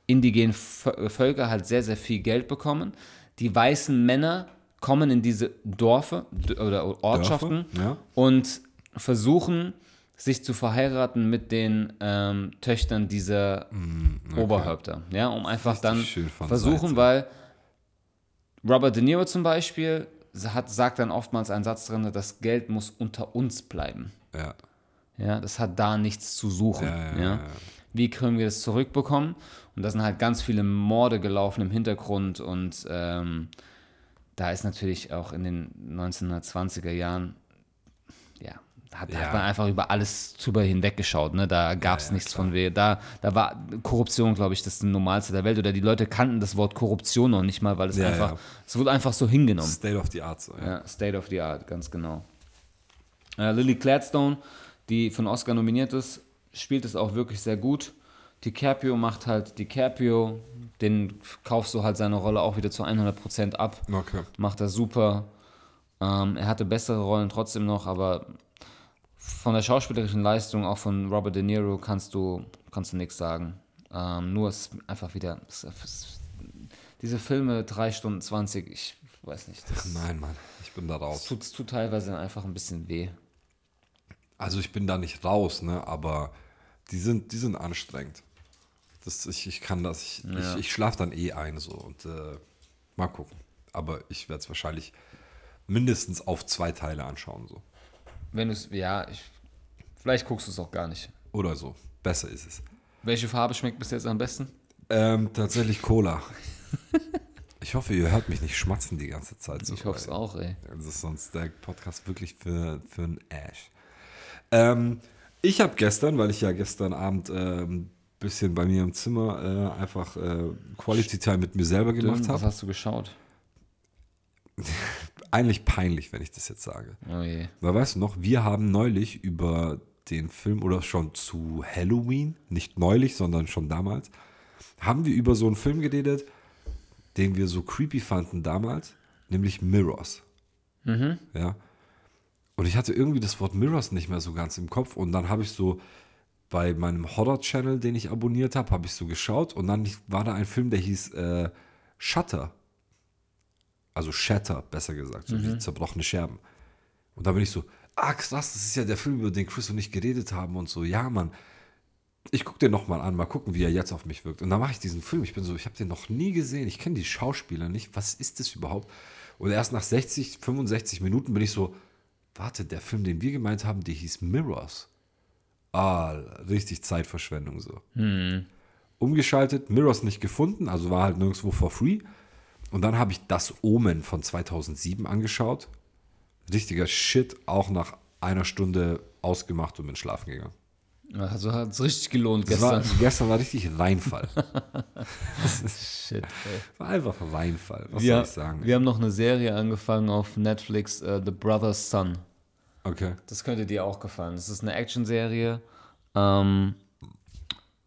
Speaker 2: indigenen Vö- Völker halt sehr, sehr viel Geld bekommen. Die weißen Männer kommen in diese Dorfe oder Ortschaften
Speaker 1: Dörfer, ja.
Speaker 2: und versuchen, sich zu verheiraten mit den ähm, Töchtern dieser Oberhäupter. Ja, um einfach
Speaker 1: Mm,
Speaker 2: dann versuchen,
Speaker 1: Seite.
Speaker 2: weil Robert De Niro zum Beispiel hat, sagt dann oftmals einen Satz drin, das Geld muss unter uns bleiben.
Speaker 1: Ja.
Speaker 2: Ja, das hat da nichts zu suchen.
Speaker 1: Ja, ja,
Speaker 2: ja. Wie können wir das zurückbekommen? Und da sind halt ganz viele Morde gelaufen im Hintergrund und ähm, da ist natürlich auch in den 1920er Jahren, ja, da hat,
Speaker 1: Ja.
Speaker 2: hat man einfach über alles drüber hinweggeschaut. Ne? Da gab es
Speaker 1: ja,
Speaker 2: nichts
Speaker 1: klar.
Speaker 2: von weh. Da, da war Korruption, glaube ich, das Normalste der Welt. Oder die Leute kannten das Wort Korruption noch nicht mal, weil es
Speaker 1: Ja,
Speaker 2: einfach,
Speaker 1: ja.
Speaker 2: es wurde einfach so hingenommen.
Speaker 1: State of the Art. So, ja.
Speaker 2: Ja, State of the Art, ganz genau. Äh, Lily Gladstone, die von Oscar nominiert ist, spielt es auch wirklich sehr gut. DiCaprio macht halt DiCaprio, den kaufst du halt seine Rolle auch wieder zu 100% ab.
Speaker 1: Okay.
Speaker 2: Macht er super. Ähm, er hatte bessere Rollen trotzdem noch, aber von der schauspielerischen Leistung, auch von Robert De Niro, kannst du, kannst du nichts sagen. Ähm, nur es ist einfach wieder, es, es, diese Filme, 3 Stunden 20, ich weiß nicht. Das,
Speaker 1: Nein, Mann. Ich bin da
Speaker 2: es
Speaker 1: raus.
Speaker 2: tut, es tut teilweise einfach ein bisschen weh.
Speaker 1: Also ich bin da nicht raus, ne? Aber die sind, die sind anstrengend. Das, ich, ich kann das, ich, ich, ich schlafe dann eh ein so und äh, mal gucken. Aber ich werde es wahrscheinlich mindestens auf zwei Teile anschauen so.
Speaker 2: Wenn du es, ja, ich, vielleicht guckst du es auch gar nicht.
Speaker 1: Oder so. Besser ist es.
Speaker 2: Welche Farbe schmeckt bis jetzt am besten?
Speaker 1: Ähm, tatsächlich Cola. ich hoffe, ihr hört mich nicht schmatzen die ganze Zeit. So,
Speaker 2: Ich hoffe es auch, ey.
Speaker 1: Das ist sonst der Podcast wirklich für, für einen Ash. Ähm, ich habe gestern, weil ich ja gestern Abend ähm, bisschen bei mir im Zimmer äh, einfach äh, Quality Time mit mir selber gemacht
Speaker 2: Was
Speaker 1: habe.
Speaker 2: hast du geschaut?
Speaker 1: Eigentlich peinlich, wenn ich das jetzt sage.
Speaker 2: Oh je.
Speaker 1: Weil weißt du noch, wir haben neulich über den Film oder schon zu Halloween, nicht neulich, sondern schon damals, haben wir über so einen Film geredet, den wir so creepy fanden damals, nämlich Mirrors. Ja. Und ich hatte irgendwie das Wort Mirrors nicht mehr so ganz im Kopf und dann habe ich so bei meinem Horror-Channel, den ich abonniert habe, habe ich so geschaut und dann war da ein Film, der hieß äh, Shutter. Also Shatter, besser gesagt, so wie zerbrochene Scherben. Und da bin ich so, ah krass, das ist ja der Film, über den Chris und ich geredet haben und so, ja, Mann. Ich gucke den nochmal an, mal gucken, wie er jetzt auf mich wirkt. Und dann mache ich diesen Film. Ich bin so, ich habe den noch nie gesehen. Ich kenne die Schauspieler nicht. Was ist das überhaupt? Und erst nach 60, 65 Minuten bin ich so, warte, der Film, den wir gemeint haben, der hieß Mirrors. Ah, richtig Zeitverschwendung so. Umgeschaltet, Mirrors nicht gefunden, also war halt nirgendwo for free. Und dann habe ich das Omen von 2007 angeschaut. Richtiger Shit, auch nach einer Stunde ausgemacht und bin schlafen gegangen.
Speaker 2: Also hat es richtig gelohnt
Speaker 1: Das war,
Speaker 2: gestern.
Speaker 1: gestern war richtig Reinfall.
Speaker 2: Shit, ey.
Speaker 1: War einfach Reinfall. Was
Speaker 2: Wir,
Speaker 1: soll ich sagen?
Speaker 2: wir haben noch eine Serie angefangen auf Netflix, äh, The Brother's Son.
Speaker 1: Okay.
Speaker 2: Das könnte dir auch gefallen. Das ist eine Action-Serie ähm,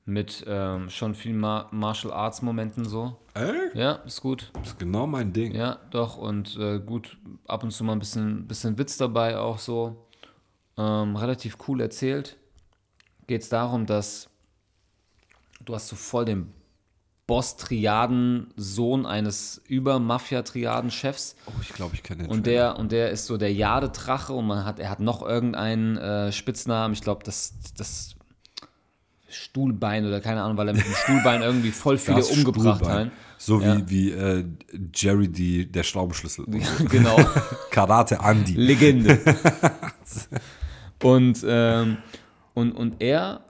Speaker 2: mit ähm, schon viel Ma Martial Arts Momenten so.
Speaker 1: Ey,
Speaker 2: Ja, ist gut.
Speaker 1: das ist genau mein Ding.
Speaker 2: Ja, doch. Und äh, gut, ab und zu mal ein bisschen, bisschen Witz dabei auch so. Ähm, relativ cool erzählt. Geht es darum, dass du hast so voll den Boss-Triaden-Sohn eines Über-Mafia-Triaden-Chefs.
Speaker 1: Oh, ich glaube, ich kenne den
Speaker 2: Und
Speaker 1: Trailer.
Speaker 2: der, und der ist so der Jadedrache und man hat, er hat noch irgendeinen äh, Spitznamen, ich glaube, das, das Stuhlbein oder keine Ahnung, weil er mit dem Stuhlbein irgendwie voll viele
Speaker 1: Das
Speaker 2: umgebracht hat.
Speaker 1: So
Speaker 2: Ja.
Speaker 1: wie, wie äh, Jerry die, der Schraubenschlüssel.
Speaker 2: genau.
Speaker 1: Karate Andy.
Speaker 2: Legende. und, ähm, und, und er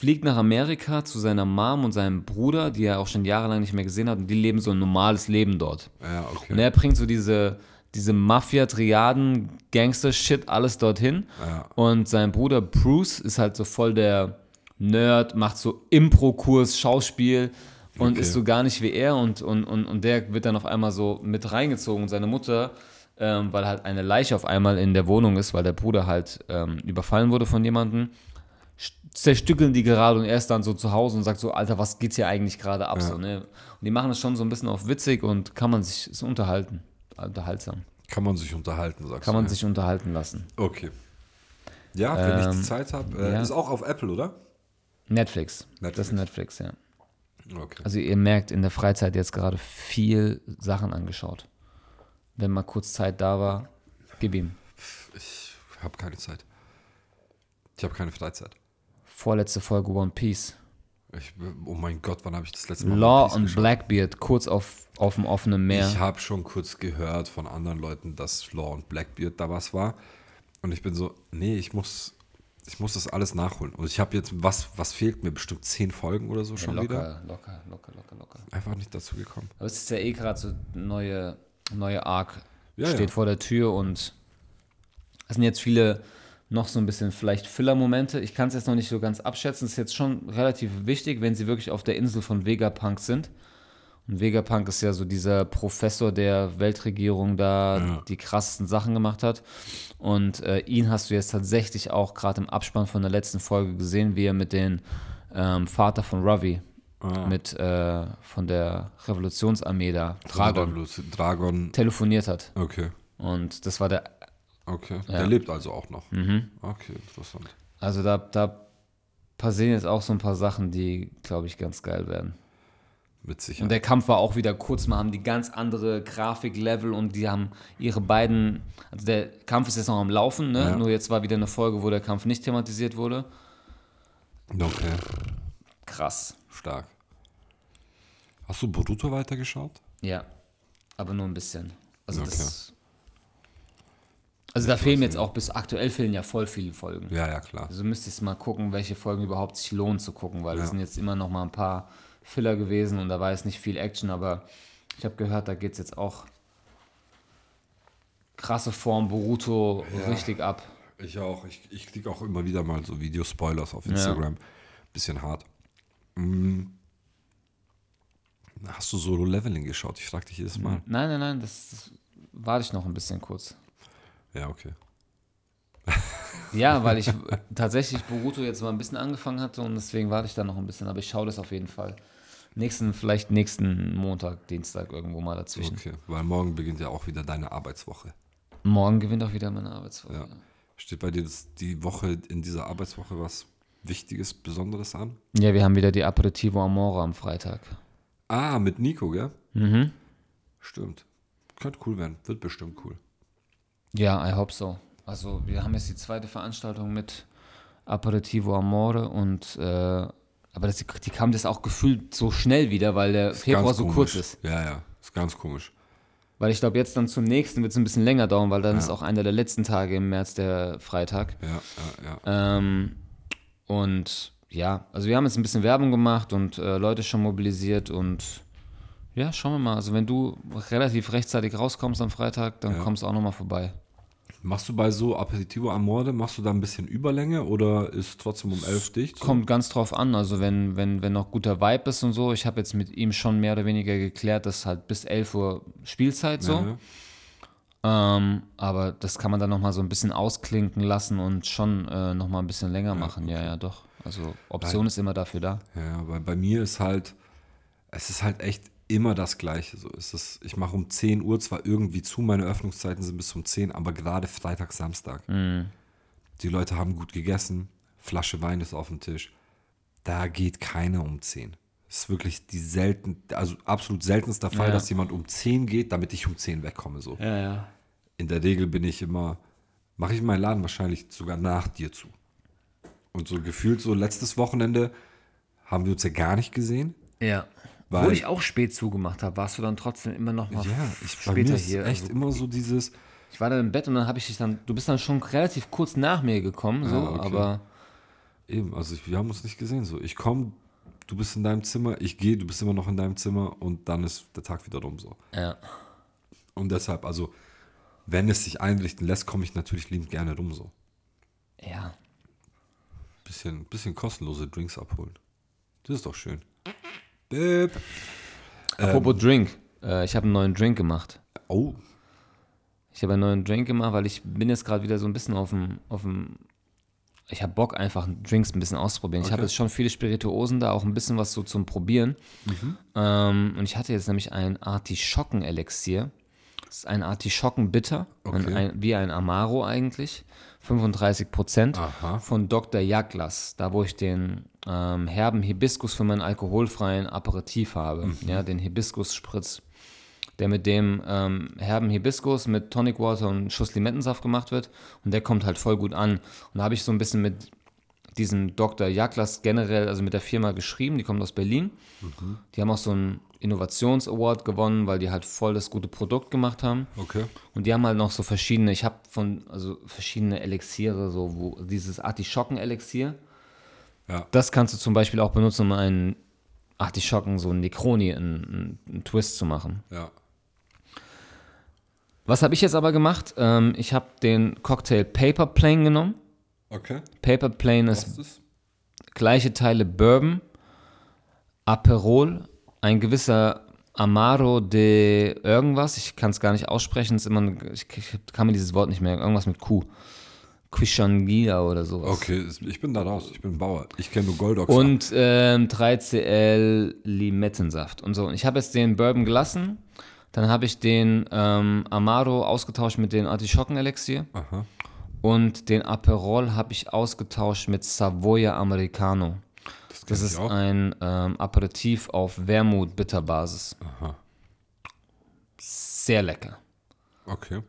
Speaker 2: fliegt nach Amerika zu seiner Mom und seinem Bruder, die er auch schon jahrelang nicht mehr gesehen hat, und die leben so ein normales Leben dort.
Speaker 1: Ja, okay.
Speaker 2: Und er bringt so diese, diese Mafia, Triaden, Gangster-Shit, alles dorthin.
Speaker 1: Ja.
Speaker 2: Und sein Bruder Bruce ist halt so voll der Nerd, macht so Impro-Kurs, Schauspiel und
Speaker 1: Okay.
Speaker 2: ist so gar nicht wie er. Und, und, und, und der wird dann auf einmal so mit reingezogen. Und seine Mutter, ähm, weil halt eine Leiche auf einmal in der Wohnung ist, weil der Bruder halt ähm, überfallen wurde von jemandem, zerstückeln die gerade und er ist dann so zu Hause und sagt so, Alter, was geht hier eigentlich gerade ab? So, ne? Und die machen das schon so ein bisschen auf witzig und kann man sich ist unterhalten. Unterhaltsam.
Speaker 1: Kann man sich unterhalten, sagst
Speaker 2: Kann
Speaker 1: du.
Speaker 2: man
Speaker 1: ja.
Speaker 2: sich unterhalten lassen.
Speaker 1: Okay. Ja, wenn ich die
Speaker 2: Ähm,
Speaker 1: Zeit habe. Äh,
Speaker 2: ja.
Speaker 1: Ist auch auf Apple, oder?
Speaker 2: Netflix. Das
Speaker 1: Netflix.
Speaker 2: ist Netflix, ja.
Speaker 1: Okay.
Speaker 2: Also ihr merkt in der Freizeit jetzt gerade viel Sachen angeschaut. Wenn mal kurz Zeit da war, gib ihm.
Speaker 1: Ich habe keine Zeit. Ich habe keine Freizeit.
Speaker 2: Vorletzte Folge One Piece.
Speaker 1: Ich, oh mein Gott, wann habe ich das letzte Mal
Speaker 2: Law und
Speaker 1: geschaut?
Speaker 2: Blackbeard kurz auf, auf dem offenen Meer.
Speaker 1: Ich habe schon kurz gehört von anderen Leuten, dass Law und Blackbeard da was war. Und ich bin so, nee, ich muss, ich muss das alles nachholen. Und ich habe jetzt, was, was fehlt mir? Bestimmt zehn Folgen oder so schon
Speaker 2: locker,
Speaker 1: wieder.
Speaker 2: locker, locker, locker, locker.
Speaker 1: Einfach nicht dazu gekommen.
Speaker 2: Aber es ist ja eh gerade so neue, neue Arc
Speaker 1: Ja,
Speaker 2: steht
Speaker 1: ja.
Speaker 2: vor der Tür und es sind jetzt viele noch so ein bisschen vielleicht Filler-Momente. Ich kann es jetzt noch nicht so ganz abschätzen. Es ist jetzt schon relativ wichtig, wenn sie wirklich auf der Insel von Vegapunk sind. Und Vegapunk ist ja so dieser Professor der Weltregierung da,
Speaker 1: Ja.
Speaker 2: die krassesten Sachen gemacht hat. Und äh, ihn hast du jetzt tatsächlich auch gerade im Abspann von der letzten Folge gesehen, wie er mit dem ähm, Vater von Ravi,
Speaker 1: Ah.
Speaker 2: mit äh, von der Revolutionsarmee da, Dragon,
Speaker 1: Dragon.
Speaker 2: telefoniert hat.
Speaker 1: Okay.
Speaker 2: Und das war der,
Speaker 1: Okay.
Speaker 2: Ja.
Speaker 1: Der lebt also auch noch.
Speaker 2: mhm.
Speaker 1: Okay, interessant.
Speaker 2: also da, da passieren jetzt auch so ein paar Sachen, die, glaube ich, ganz geil werden.
Speaker 1: Mit
Speaker 2: Und
Speaker 1: Sicherheit.
Speaker 2: der Kampf war auch wieder kurz mal, haben die ganz andere Grafiklevel und die haben ihre beiden, also der Kampf ist jetzt noch am Laufen, ne?
Speaker 1: Ja.
Speaker 2: nur jetzt war wieder eine Folge, wo der Kampf nicht thematisiert wurde.
Speaker 1: Okay,
Speaker 2: Krass.
Speaker 1: stark. Hast du Boruto weitergeschaut?
Speaker 2: Ja, aber nur ein bisschen. Also
Speaker 1: Okay.
Speaker 2: das. Also da fehlen jetzt auch bis aktuell fehlen ja voll viele Folgen.
Speaker 1: Ja, ja, klar.
Speaker 2: Also müsstest du mal gucken, welche Folgen überhaupt sich lohnen zu gucken, weil
Speaker 1: Ja.
Speaker 2: es sind jetzt immer noch mal ein paar Filler gewesen und da war jetzt nicht viel Action, aber ich habe gehört, da geht es jetzt auch krasse Form Boruto
Speaker 1: Ja.
Speaker 2: richtig ab.
Speaker 1: Ich auch. Ich, ich kriege auch immer wieder mal so Videospoilers auf Instagram. Bisschen hart. Mm. Hast du Solo Leveling geschaut? Ich frage dich jedes Mal.
Speaker 2: Nein, nein, nein, das, das warte ich noch ein bisschen kurz.
Speaker 1: Ja, okay.
Speaker 2: Ja, weil ich tatsächlich Boruto jetzt mal ein bisschen angefangen hatte und deswegen warte ich da noch ein bisschen, aber ich schaue das auf jeden Fall. Nächsten, vielleicht nächsten Montag, Dienstag irgendwo mal dazwischen.
Speaker 1: Okay, weil morgen beginnt ja auch wieder deine Arbeitswoche.
Speaker 2: Morgen gewinnt auch wieder meine Arbeitswoche.
Speaker 1: Ja. Steht bei dir das, die Woche, in dieser Arbeitswoche was Wichtiges, Besonderes an?
Speaker 2: Ja, wir haben wieder die Aperitivo Amore am Freitag.
Speaker 1: Ah, mit Nico, gell?
Speaker 2: Mhm.
Speaker 1: Stimmt. Könnte cool werden. Wird bestimmt cool.
Speaker 2: Ja, I hope so. Also wir haben jetzt die zweite Veranstaltung mit Aperitivo Amore und äh, aber das, die kam das auch gefühlt so schnell wieder, weil der
Speaker 1: Ist
Speaker 2: Februar so
Speaker 1: komisch.
Speaker 2: kurz ist.
Speaker 1: Ja, ja. Ist ganz komisch.
Speaker 2: Weil ich glaube, jetzt dann zum nächsten wird es ein bisschen länger dauern, weil dann
Speaker 1: Ja.
Speaker 2: ist auch einer der letzten Tage im März der Freitag.
Speaker 1: Ja, ja, ja.
Speaker 2: Ähm, und ja, also wir haben jetzt ein bisschen Werbung gemacht und äh, Leute schon mobilisiert und ja, schauen wir mal. Also wenn du relativ rechtzeitig rauskommst am Freitag, dann
Speaker 1: Ja.
Speaker 2: kommst du auch nochmal vorbei.
Speaker 1: Machst du bei so Aperitivo Amore, machst du da ein bisschen Überlänge oder ist trotzdem um 11 dicht? so?
Speaker 2: Kommt ganz drauf an, also wenn, wenn, wenn noch guter Vibe ist und so. Ich habe jetzt mit ihm schon mehr oder weniger geklärt, dass halt bis 11 Uhr Spielzeit so.
Speaker 1: Ja,
Speaker 2: Ähm, aber das kann man dann nochmal so ein bisschen ausklinken lassen und schon äh, nochmal ein bisschen länger machen. Ja, ja, doch. Also Option ist immer dafür da.
Speaker 1: ja, ja, weil bei mir ist halt, es ist halt echt immer das Gleiche. So ist es, ich mache um 10 Uhr zwar irgendwie zu, meine Öffnungszeiten sind bis um 10, aber gerade Freitag, Samstag. Die Leute haben gut gegessen, Flasche Wein ist auf dem Tisch. Da geht keiner um 10. Das ist wirklich die selten, also absolut seltenster Fall,
Speaker 2: Ja.
Speaker 1: dass jemand um 10 geht, damit ich um 10 wegkomme. So.
Speaker 2: Ja, ja.
Speaker 1: In der Regel bin ich immer, mache ich meinen Laden wahrscheinlich sogar nach dir zu. Und so gefühlt so letztes Wochenende haben wir uns ja gar nicht gesehen.
Speaker 2: Ja.
Speaker 1: Weil-
Speaker 2: Obwohl ich auch spät zugemacht habe, warst du dann trotzdem immer noch mal
Speaker 1: Ja, ich,
Speaker 2: später hier.
Speaker 1: echt
Speaker 2: also,
Speaker 1: immer so dieses,
Speaker 2: ich war dann im Bett und dann habe ich dich dann, du bist dann schon relativ kurz nach mir gekommen, so,
Speaker 1: Ah, okay.
Speaker 2: aber
Speaker 1: eben, also ich, wir haben uns nicht gesehen. So, ich komme, du bist in deinem Zimmer, ich gehe, du bist immer noch in deinem Zimmer und dann ist der Tag wieder rum so.
Speaker 2: ja.
Speaker 1: Und deshalb, also, wenn es sich einrichten lässt, komme ich natürlich liebend gerne rum so.
Speaker 2: Ja.
Speaker 1: Bisschen, bisschen kostenlose Drinks abholen. Das ist doch schön. Bip.
Speaker 2: Apropos Drink. Äh, ich habe einen neuen Drink gemacht.
Speaker 1: Oh,
Speaker 2: Ich habe einen neuen Drink gemacht, weil ich bin jetzt gerade wieder so ein bisschen auf dem, auf dem ich habe Bock einfach Drinks ein bisschen auszuprobieren. Ich habe
Speaker 1: Okay.
Speaker 2: jetzt schon viele Spirituosen da, auch ein bisschen was so zum Probieren.
Speaker 1: Mhm.
Speaker 2: Ähm, und ich hatte jetzt nämlich ein Artischocken-Elixier. Das ist ein Artischocken-Bitter,
Speaker 1: Okay.
Speaker 2: ein, wie ein Amaro eigentlich. 35 Prozent von Dr. Jaglas, da wo ich den ähm, herben Hibiskus für meinen alkoholfreien Aperitif habe.
Speaker 1: Mhm.
Speaker 2: Ja, den Hibiskus-Spritz der mit dem ähm, herben Hibiskus mit Tonic Water und Schuss Limettensaft gemacht wird. Und der kommt halt voll gut an. Und da habe ich so ein bisschen mit diesem Dr. Jaklas generell, also mit der Firma geschrieben, die kommt aus Berlin. Die haben auch so einen Innovations-Award gewonnen, weil die halt voll das gute Produkt gemacht haben.
Speaker 1: okay.
Speaker 2: Und die haben halt noch so verschiedene, ich habe von, also verschiedene Elixiere, so wo dieses Artischocken-Elixier,
Speaker 1: Ja.
Speaker 2: das kannst du zum Beispiel auch benutzen, um einen Artischocken, so einen Necroni, einen, einen, Twist zu machen.
Speaker 1: Ja.
Speaker 2: Was habe ich jetzt aber gemacht? Ähm, ich habe den Cocktail Paper Plane genommen.
Speaker 1: Okay.
Speaker 2: Paper Plane ist
Speaker 1: ist
Speaker 2: gleiche Teile Bourbon, Aperol, ein gewisser Amaro de irgendwas. Ich kann es gar nicht aussprechen. Es ist immer, ich, kann mir dieses Wort nicht mehr. Irgendwas mit Q. Quishangia oder sowas.
Speaker 1: Okay, ich bin da raus. Ich bin Bauer. Ich kenne nur Goldox.
Speaker 2: Und ähm, 3CL Limettensaft und so. Und ich habe jetzt den Bourbon gelassen. Dann habe ich den ähm, Amaro ausgetauscht mit den Artischocken-Elixier. Und den Aperol habe ich ausgetauscht mit Savoia Americano.
Speaker 1: Das,
Speaker 2: Das ist ein ähm, Aperitif auf Wermut-Bitterbasis.
Speaker 1: Aha.
Speaker 2: Sehr lecker.
Speaker 1: Okay.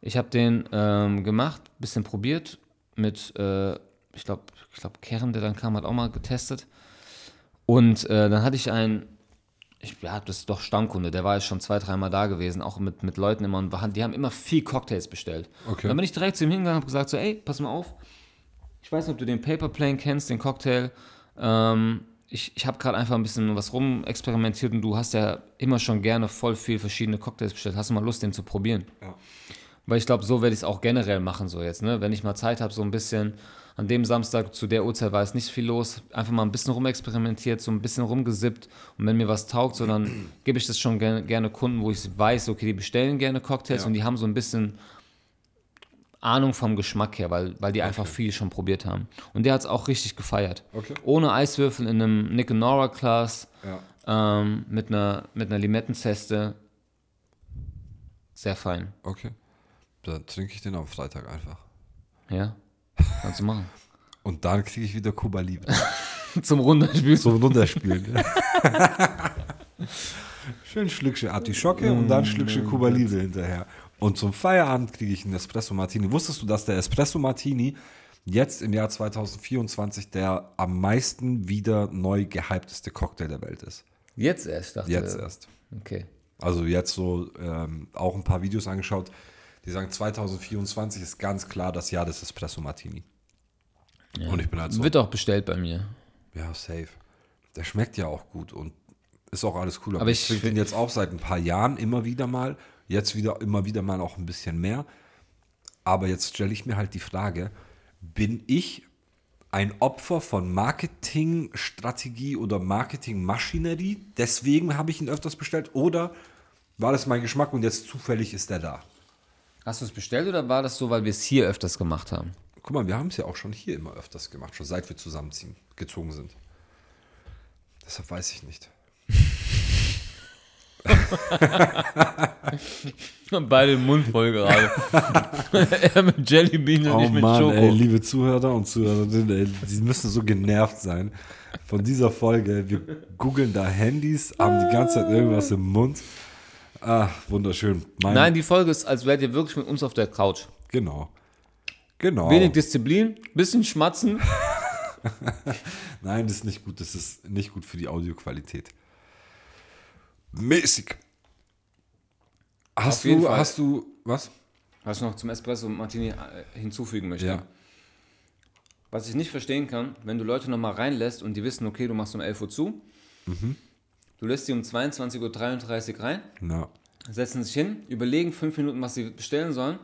Speaker 2: Ich habe den ähm, gemacht, bisschen probiert mit, äh, ich glaube, ich glaub, Kern, der dann kam, hat auch mal getestet. Und äh, dann hatte ich einen, ich, ja, das ist doch Stammkunde, der war jetzt schon zwei, dreimal da gewesen, auch mit, mit Leuten immer und die haben immer viel Cocktails bestellt.
Speaker 1: Okay.
Speaker 2: Dann bin ich direkt zu ihm hingegangen und habe gesagt, so, ey, pass mal auf, ich weiß nicht, ob du den Paper Plane kennst, den Cocktail. Ähm, ich ich habe gerade einfach ein bisschen was rumexperimentiert und du hast ja immer schon gerne voll viel verschiedene Cocktails bestellt. Hast du mal Lust, den zu probieren?
Speaker 1: Ja.
Speaker 2: Weil ich glaube, so werde ich es auch generell machen, so jetzt, ne? Wenn ich mal Zeit habe, so ein bisschen, an dem Samstag zu der Uhrzeit war es nicht viel los, einfach mal ein bisschen rumexperimentiert, so ein bisschen rumgesippt und wenn mir was taugt, so dann gebe ich das schon gerne, gerne Kunden, wo ich weiß, okay, die bestellen gerne Cocktails
Speaker 1: Ja.
Speaker 2: und die haben so ein bisschen Ahnung vom Geschmack her, weil, weil die einfach viel schon probiert haben. Und der hat es auch richtig gefeiert.
Speaker 1: Okay.
Speaker 2: Ohne Eiswürfel in einem Nick Nora Class,
Speaker 1: Ja.
Speaker 2: ähm, mit, einer, mit einer Limettenzeste. Sehr fein.
Speaker 1: Okay. Dann trinke ich den am Freitag einfach.
Speaker 2: Ja, kannst du machen.
Speaker 1: Und dann kriege ich wieder Kuba Libre
Speaker 2: Zum Runterspielen.
Speaker 1: zum Runterspielen. Schön Schlückchen Artischocke und dann Schlückchen Kuba Libre hinterher. Und zum Feierabend kriege ich einen Espresso Martini. Wusstest du, dass der Espresso Martini jetzt im Jahr 2024 der am meisten wieder neu gehypteste Cocktail der Welt ist?
Speaker 2: Jetzt erst, dachte
Speaker 1: Jetzt erst.
Speaker 2: Okay.
Speaker 1: Also jetzt so ähm, auch ein paar Videos angeschaut, die sagen 2024 ist ganz klar das Jahr des Espresso Martini. Und ich bin halt so,
Speaker 2: Wird auch bestellt bei mir.
Speaker 1: ja, safe. Der schmeckt ja auch gut und ist auch alles cool.
Speaker 2: Aber
Speaker 1: ich
Speaker 2: ich
Speaker 1: trinke
Speaker 2: find-
Speaker 1: jetzt auch seit ein paar Jahren immer wieder mal. Jetzt wieder immer wieder mal auch ein bisschen mehr. Aber jetzt stelle ich mir halt die Frage, bin ich ein Opfer von Marketingstrategie oder Marketingmaschinerie? Deswegen habe ich ihn öfters bestellt oder war das mein Geschmack und jetzt zufällig ist der da?
Speaker 2: Hast du es bestellt oder war das so, weil wir es hier öfters gemacht haben?
Speaker 1: Guck mal, wir haben es ja auch schon hier immer öfters gemacht, schon seit wir zusammenziehen, gezogen sind. Deshalb weiß ich nicht.
Speaker 2: Beide den Mund voll gerade. er mit Jellybean und ich mit Schoko.
Speaker 1: Oh ey, liebe Zuhörer und Zuhörerinnen, sie müssen so genervt sein von dieser Folge. Wir googeln da Handys, haben die ganze Zeit irgendwas im Mund. Ah, wunderschön. Mein,
Speaker 2: Nein, die Folge ist, als wärt ihr wirklich mit uns auf der Couch.
Speaker 1: Genau. Genau.
Speaker 2: Wenig Disziplin, bisschen schmatzen.
Speaker 1: Nein, das ist nicht gut. Das ist nicht gut für die Audioqualität. Mäßig. Hast
Speaker 2: Auf jeden
Speaker 1: du,
Speaker 2: Fall.
Speaker 1: hast du, was?
Speaker 2: Was ich noch zum Espresso Martini äh, hinzufügen möchte.
Speaker 1: Ja.
Speaker 2: Was ich nicht verstehen kann, wenn du Leute nochmal reinlässt und die wissen, okay, du machst um 11 Uhr zu.
Speaker 1: Mhm.
Speaker 2: Du lässt sie um 22.33 Uhr rein,
Speaker 1: Na,
Speaker 2: setzen sich hin, überlegen fünf Minuten, was sie bestellen sollen,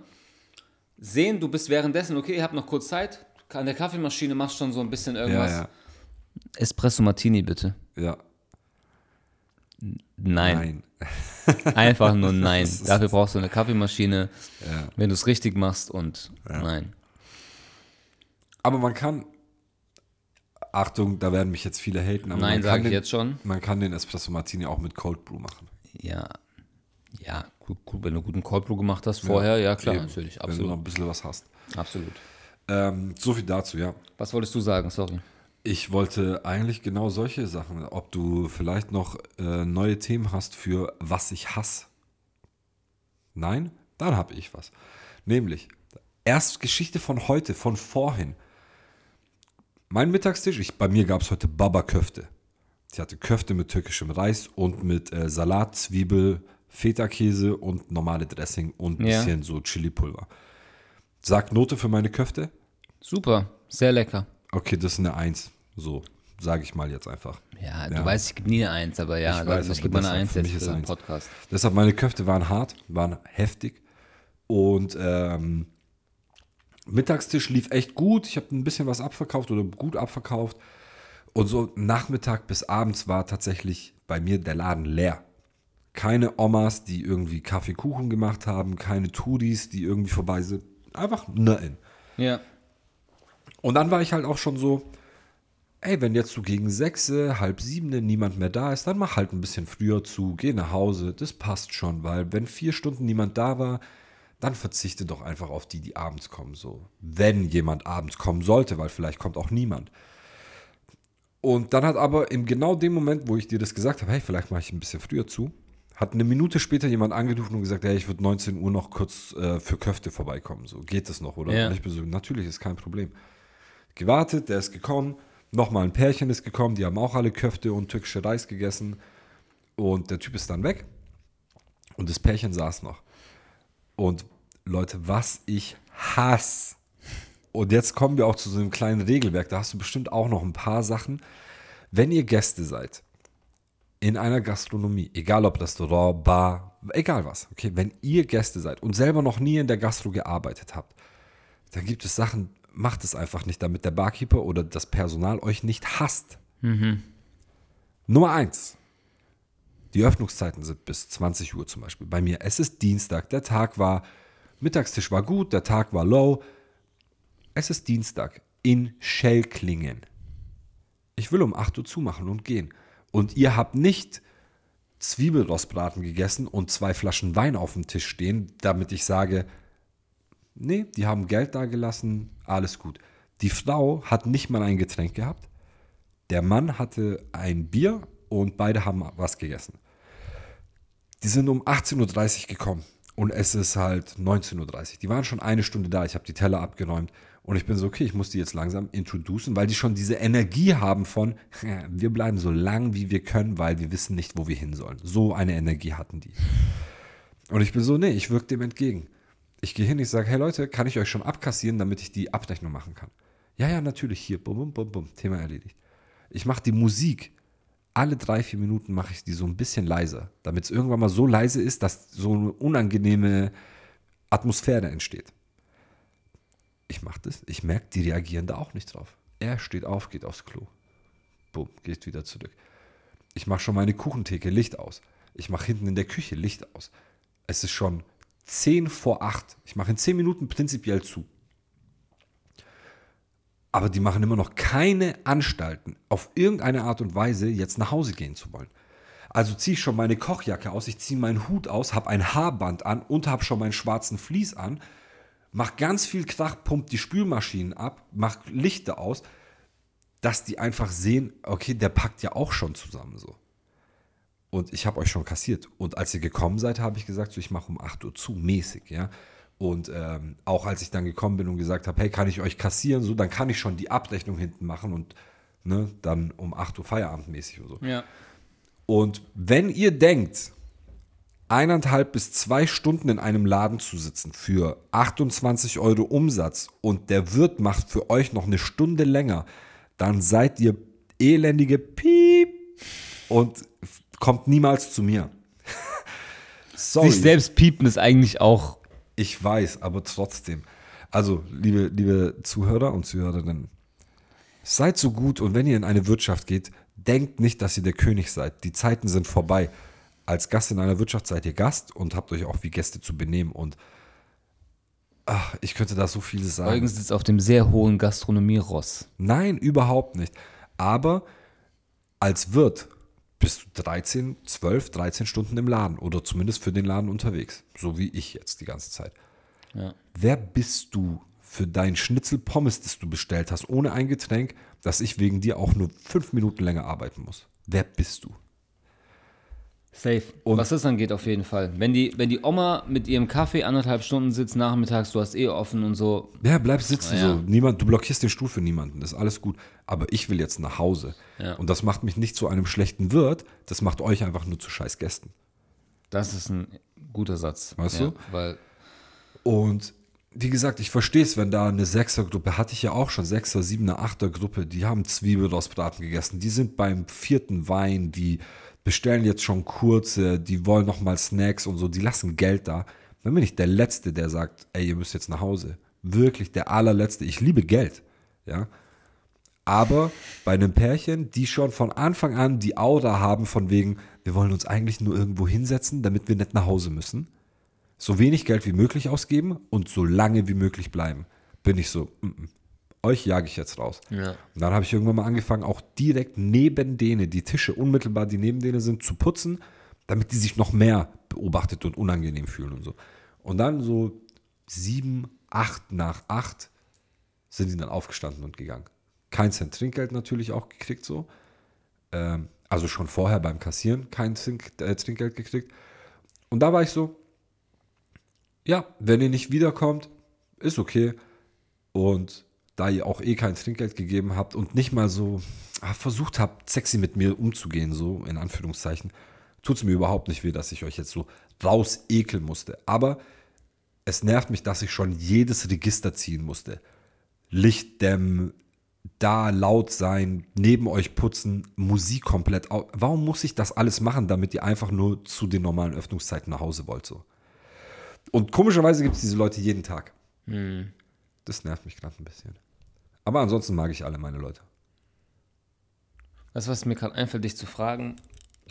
Speaker 2: sehen, du bist währenddessen, okay, ihr habt noch kurz Zeit, an der Kaffeemaschine machst schon so ein bisschen
Speaker 1: ja,
Speaker 2: irgendwas.
Speaker 1: ja,
Speaker 2: Espresso Martini bitte.
Speaker 1: ja.
Speaker 2: Nein.
Speaker 1: Nein.
Speaker 2: Einfach nur nein. Dafür brauchst du eine Kaffeemaschine,
Speaker 1: Ja.
Speaker 2: wenn du es richtig machst und nein.
Speaker 1: Aber man kann, Achtung, da werden mich jetzt viele haten, aber
Speaker 2: Nein,
Speaker 1: man,
Speaker 2: sage
Speaker 1: kann
Speaker 2: ich
Speaker 1: den,
Speaker 2: jetzt schon.
Speaker 1: man kann den Espresso Martini auch mit Cold Brew machen.
Speaker 2: Ja. Ja, gut, gut, wenn du guten Cold Brew gemacht hast vorher, ja, klar,
Speaker 1: Eben,
Speaker 2: natürlich,
Speaker 1: Wenn du noch
Speaker 2: absolut.
Speaker 1: ein bisschen was hast.
Speaker 2: Absolut.
Speaker 1: Ähm, so viel dazu, ja.
Speaker 2: Was wolltest du sagen? Sorry.
Speaker 1: Ich wollte eigentlich genau solche Sachen, ob du vielleicht noch äh, neue Themen hast für was ich hasse. Nein? Dann habe ich was. Nämlich, erst Geschichte von heute, von vorhin. Mein Mittagstisch, ich, bei mir gab es heute Baba-Köfte. Ich hatte Köfte mit türkischem Reis und mit äh, Salat, Zwiebel, Feta-Käse und normale Dressing und ein
Speaker 2: Ja.
Speaker 1: bisschen so Chili-Pulver. Sag Note für meine Köfte?
Speaker 2: Super, sehr lecker.
Speaker 1: Okay, das ist eine Eins. So, sage ich mal jetzt einfach.
Speaker 2: Ja,
Speaker 1: Ja.
Speaker 2: du weißt, ich gebe nie eine Eins, aber ja,
Speaker 1: Ich weiß,
Speaker 2: ich gebe mal eine Eins jetzt für den. Podcast.
Speaker 1: Deshalb, meine Köfte waren hart, waren heftig. Und ähm, Mittagstisch lief echt gut. Ich habe ein bisschen was abverkauft oder gut abverkauft. Und so Nachmittag bis abends war tatsächlich bei mir der Laden leer. Keine Omas, die irgendwie Kaffeekuchen gemacht haben, keine Touris, die irgendwie vorbei sind. Einfach nein.
Speaker 2: Ja.
Speaker 1: Und dann war ich halt auch schon so, ey, wenn jetzt so gegen sechs, halb sieben niemand mehr da ist, dann mach halt ein bisschen früher zu, geh nach Hause, das passt schon, weil wenn vier Stunden niemand da war, dann verzichte doch einfach auf die, die abends kommen, so. Wenn jemand abends kommen sollte, weil vielleicht kommt auch niemand. Und dann hat aber in genau dem Moment, wo ich dir das gesagt habe, hey, vielleicht mache ich ein bisschen früher zu, hat eine Minute später jemand angerufen und gesagt, hey, ich würde 19 Uhr noch kurz äh, für Köfte vorbeikommen. So, geht das noch, oder?
Speaker 2: Ja.
Speaker 1: Und ich bin so, natürlich, ist kein Problem. Gewartet, der ist gekommen, nochmal ein Pärchen ist gekommen, die haben auch alle Köfte und türkische Reis gegessen. Und der Typ ist dann weg. Und das Pärchen saß noch. Und Leute, was ich hasse. Und jetzt kommen wir auch zu so einem kleinen Regelwerk. Da hast du bestimmt auch noch ein paar Sachen. Wenn ihr Gäste seid, in einer Gastronomie, egal ob Restaurant, Bar, egal was, okay, wenn ihr Gäste seid und selber noch nie in der Gastro gearbeitet habt, dann gibt es Sachen, macht es einfach nicht, damit der Barkeeper oder das Personal euch nicht hasst. Nummer eins. Die Öffnungszeiten sind bis 20 Uhr zum Beispiel. Bei mir, es ist Dienstag, der Tag war, Mittagstisch war gut, der Tag war low. Es ist Dienstag in Schellklingen. Ich will um 8 Uhr zumachen und gehen. Und ihr habt nicht Zwiebelrostbraten gegessen und zwei Flaschen Wein auf dem Tisch stehen, damit ich sage, Nee, die haben Geld da gelassen, alles gut. Die Frau hat nicht mal ein Getränk gehabt. Der Mann hatte ein Bier und beide haben was gegessen. Die sind um 18.30 Uhr gekommen und es ist halt 19.30 Uhr. Die waren schon eine Stunde da. Ich habe die Teller abgeräumt und ich bin so, okay, ich muss die jetzt langsam introducen, weil die schon diese Energie haben von, wir bleiben so lang, wie wir können, weil wir wissen nicht, wo wir hin sollen. So eine Energie hatten die. Und ich bin so, nee, ich wirke dem entgegen. Ich gehe hin, ich sage, hey Leute, kann ich euch schon abkassieren, damit ich die Abrechnung machen kann? Ja, ja, natürlich, hier, bum, bum, bum, bum, Thema erledigt. Ich mache die Musik alle drei, vier Minuten mache ich die so ein bisschen leiser, damit es irgendwann mal so leise ist, dass so eine unangenehme Atmosphäre entsteht. Ich mache das, ich merke, die reagieren da auch nicht drauf. Er steht auf, geht aufs Klo. Bumm, geht wieder zurück. Ich mache schon meine Kuchentheke Licht aus. Ich mache hinten in der Küche Licht aus. Es ist schon 10 vor 8. Ich mache in 10 Minuten prinzipiell zu aber die machen immer noch keine Anstalten, auf irgendeine Art und Weise jetzt nach Hause gehen zu wollen. Also ziehe ich schon meine Kochjacke aus, ich ziehe meinen Hut aus, habe ein Haarband an und habe schon meinen schwarzen Vlies an, mach ganz viel Krach, pumpt die Spülmaschinen ab, mach Lichter aus, dass die einfach sehen, okay, der packt ja auch schon zusammen so. Und ich habe euch schon kassiert. Und als ihr gekommen seid, habe ich gesagt, so, ich mache um 8 Uhr zu, mäßig, ja. Und ähm, auch als ich dann gekommen bin und gesagt habe, hey, kann ich euch kassieren, so, dann kann ich schon die Abrechnung hinten machen und ne, dann um 8 Uhr Feierabendmäßig oder so.
Speaker 2: Ja.
Speaker 1: Und wenn ihr denkt, eineinhalb bis zwei Stunden in einem Laden zu sitzen für 28 Euro Umsatz und der Wirt macht für euch noch eine Stunde länger, dann seid ihr elendige Piep und kommt niemals zu mir.
Speaker 2: Sorry. Sich selbst piepen ist eigentlich auch
Speaker 1: ich weiß, aber trotzdem. Also, liebe, liebe Zuhörer und Zuhörerinnen, seid so gut und wenn ihr in eine Wirtschaft geht, denkt nicht, dass ihr der König seid. Die Zeiten sind vorbei. Als Gast in einer Wirtschaft seid ihr Gast und habt euch auch wie Gäste zu benehmen. Und ach, ich könnte da so viel sagen.
Speaker 2: Eugen sitzt auf dem sehr hohen Gastronomie-Ross.
Speaker 1: Nein, überhaupt nicht. Aber als Wirt bist du 13, 12, 13 Stunden im Laden oder zumindest für den Laden unterwegs. So wie ich jetzt die ganze Zeit.
Speaker 2: Ja.
Speaker 1: Wer bist du für dein Schnitzel Pommes, das du bestellt hast, ohne ein Getränk, dass ich wegen dir auch nur fünf Minuten länger arbeiten muss? Wer bist du?
Speaker 2: Safe. Und Was das angeht, auf jeden Fall. Wenn die, wenn die Oma mit ihrem Kaffee anderthalb Stunden sitzt, nachmittags, du hast eh offen und so.
Speaker 1: Ja, bleib sitzen ja. so. Niemand, du blockierst den Stuhl für niemanden. Das ist alles gut. Aber ich will jetzt nach Hause.
Speaker 2: Ja.
Speaker 1: Und das macht mich nicht zu einem schlechten Wirt, das macht euch einfach nur zu scheiß Gästen.
Speaker 2: Das ist ein guter Satz.
Speaker 1: Weißt ja, du?
Speaker 2: Weil
Speaker 1: und wie gesagt, ich verstehe es, wenn da eine Sechsergruppe, hatte ich ja auch schon, Sechser, Siebener, Achtergruppe, die haben Zwiebelrostbraten gegessen. Die sind beim vierten Wein, die bestellen jetzt schon kurze, die wollen nochmal Snacks und so, die lassen Geld da. Dann bin ich der Letzte, der sagt, ey, ihr müsst jetzt nach Hause. Wirklich der allerletzte. Ich liebe Geld, ja. Aber bei einem Pärchen, die schon von Anfang an die Aura haben von wegen, wir wollen uns eigentlich nur irgendwo hinsetzen, damit wir nicht nach Hause müssen. So wenig Geld wie möglich ausgeben und so lange wie möglich bleiben. Bin ich so, mm -mm euch jage ich jetzt raus.
Speaker 2: Ja.
Speaker 1: Und dann habe ich irgendwann mal angefangen, auch direkt neben denen, die Tische unmittelbar, die neben denen sind, zu putzen, damit die sich noch mehr beobachtet und unangenehm fühlen und so. Und dann so sieben, acht nach acht sind sie dann aufgestanden und gegangen. Kein Cent Trinkgeld natürlich auch gekriegt so. Ähm, also schon vorher beim Kassieren kein Trink, äh, Trinkgeld gekriegt. Und da war ich so, ja, wenn ihr nicht wiederkommt, ist okay. Und da ihr auch eh kein Trinkgeld gegeben habt und nicht mal so ah, versucht habt, sexy mit mir umzugehen, so in Anführungszeichen, tut es mir überhaupt nicht weh, dass ich euch jetzt so raus ekeln musste. Aber es nervt mich, dass ich schon jedes Register ziehen musste. Licht dämmen, da laut sein, neben euch putzen, Musik komplett. Warum muss ich das alles machen, damit ihr einfach nur zu den normalen Öffnungszeiten nach Hause wollt? So? Und komischerweise gibt es diese Leute jeden Tag.
Speaker 2: Hm.
Speaker 1: Das nervt mich gerade ein bisschen. Aber ansonsten mag ich alle meine Leute.
Speaker 2: Das, was mir gerade einfällt, dich zu fragen,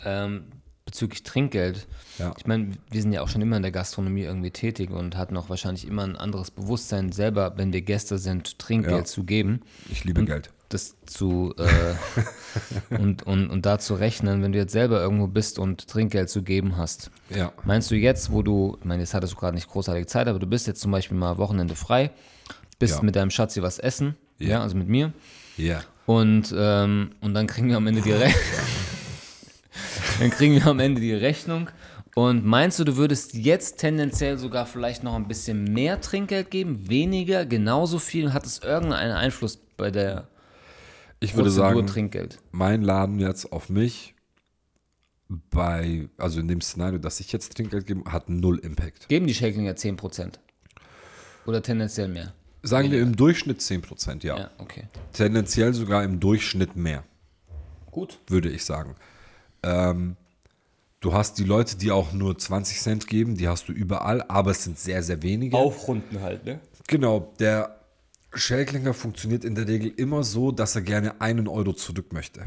Speaker 2: ähm, bezüglich Trinkgeld.
Speaker 1: Ja.
Speaker 2: Ich meine, wir sind ja auch schon immer in der Gastronomie irgendwie tätig und hatten auch wahrscheinlich immer ein anderes Bewusstsein, selber, wenn wir Gäste sind, Trinkgeld
Speaker 1: Ja.
Speaker 2: zu geben.
Speaker 1: Ich liebe Geld.
Speaker 2: Das zu äh, und, und, und da zu rechnen, wenn du jetzt selber irgendwo bist und Trinkgeld zu geben hast.
Speaker 1: Ja.
Speaker 2: Meinst du jetzt, wo du, ich meine, jetzt hattest du gerade nicht großartige Zeit, aber du bist jetzt zum Beispiel mal Wochenende frei, bist mit deinem Schatzi was essen, ja,
Speaker 1: Ja.
Speaker 2: also mit mir,
Speaker 1: Ja.
Speaker 2: und, ähm, und dann kriegen wir am Ende die Rechnung. dann kriegen wir am Ende die Rechnung. Und meinst du, du würdest jetzt tendenziell sogar vielleicht noch ein bisschen mehr Trinkgeld geben, weniger, genauso viel? Hat es irgendeinen Einfluss bei der
Speaker 1: Ich würde
Speaker 2: Prozedur
Speaker 1: sagen,
Speaker 2: Trinkgeld?
Speaker 1: mein Laden jetzt auf mich bei, also in dem Szenario, dass ich jetzt Trinkgeld gebe, hat null Impact.
Speaker 2: Geben die Shacklinger 10%? Oder tendenziell mehr?
Speaker 1: Sagen wir im Durchschnitt 10%, ja.
Speaker 2: Ja, okay.
Speaker 1: Tendenziell sogar im Durchschnitt mehr,
Speaker 2: Gut.
Speaker 1: würde ich sagen. Ähm, du hast die Leute, die auch nur 20 Cent geben, die hast du überall, aber es sind sehr, sehr wenige.
Speaker 2: Aufrunden halt, ne?
Speaker 1: Genau, der Schellklinger funktioniert in der Regel immer so, dass er gerne einen Euro zurück möchte.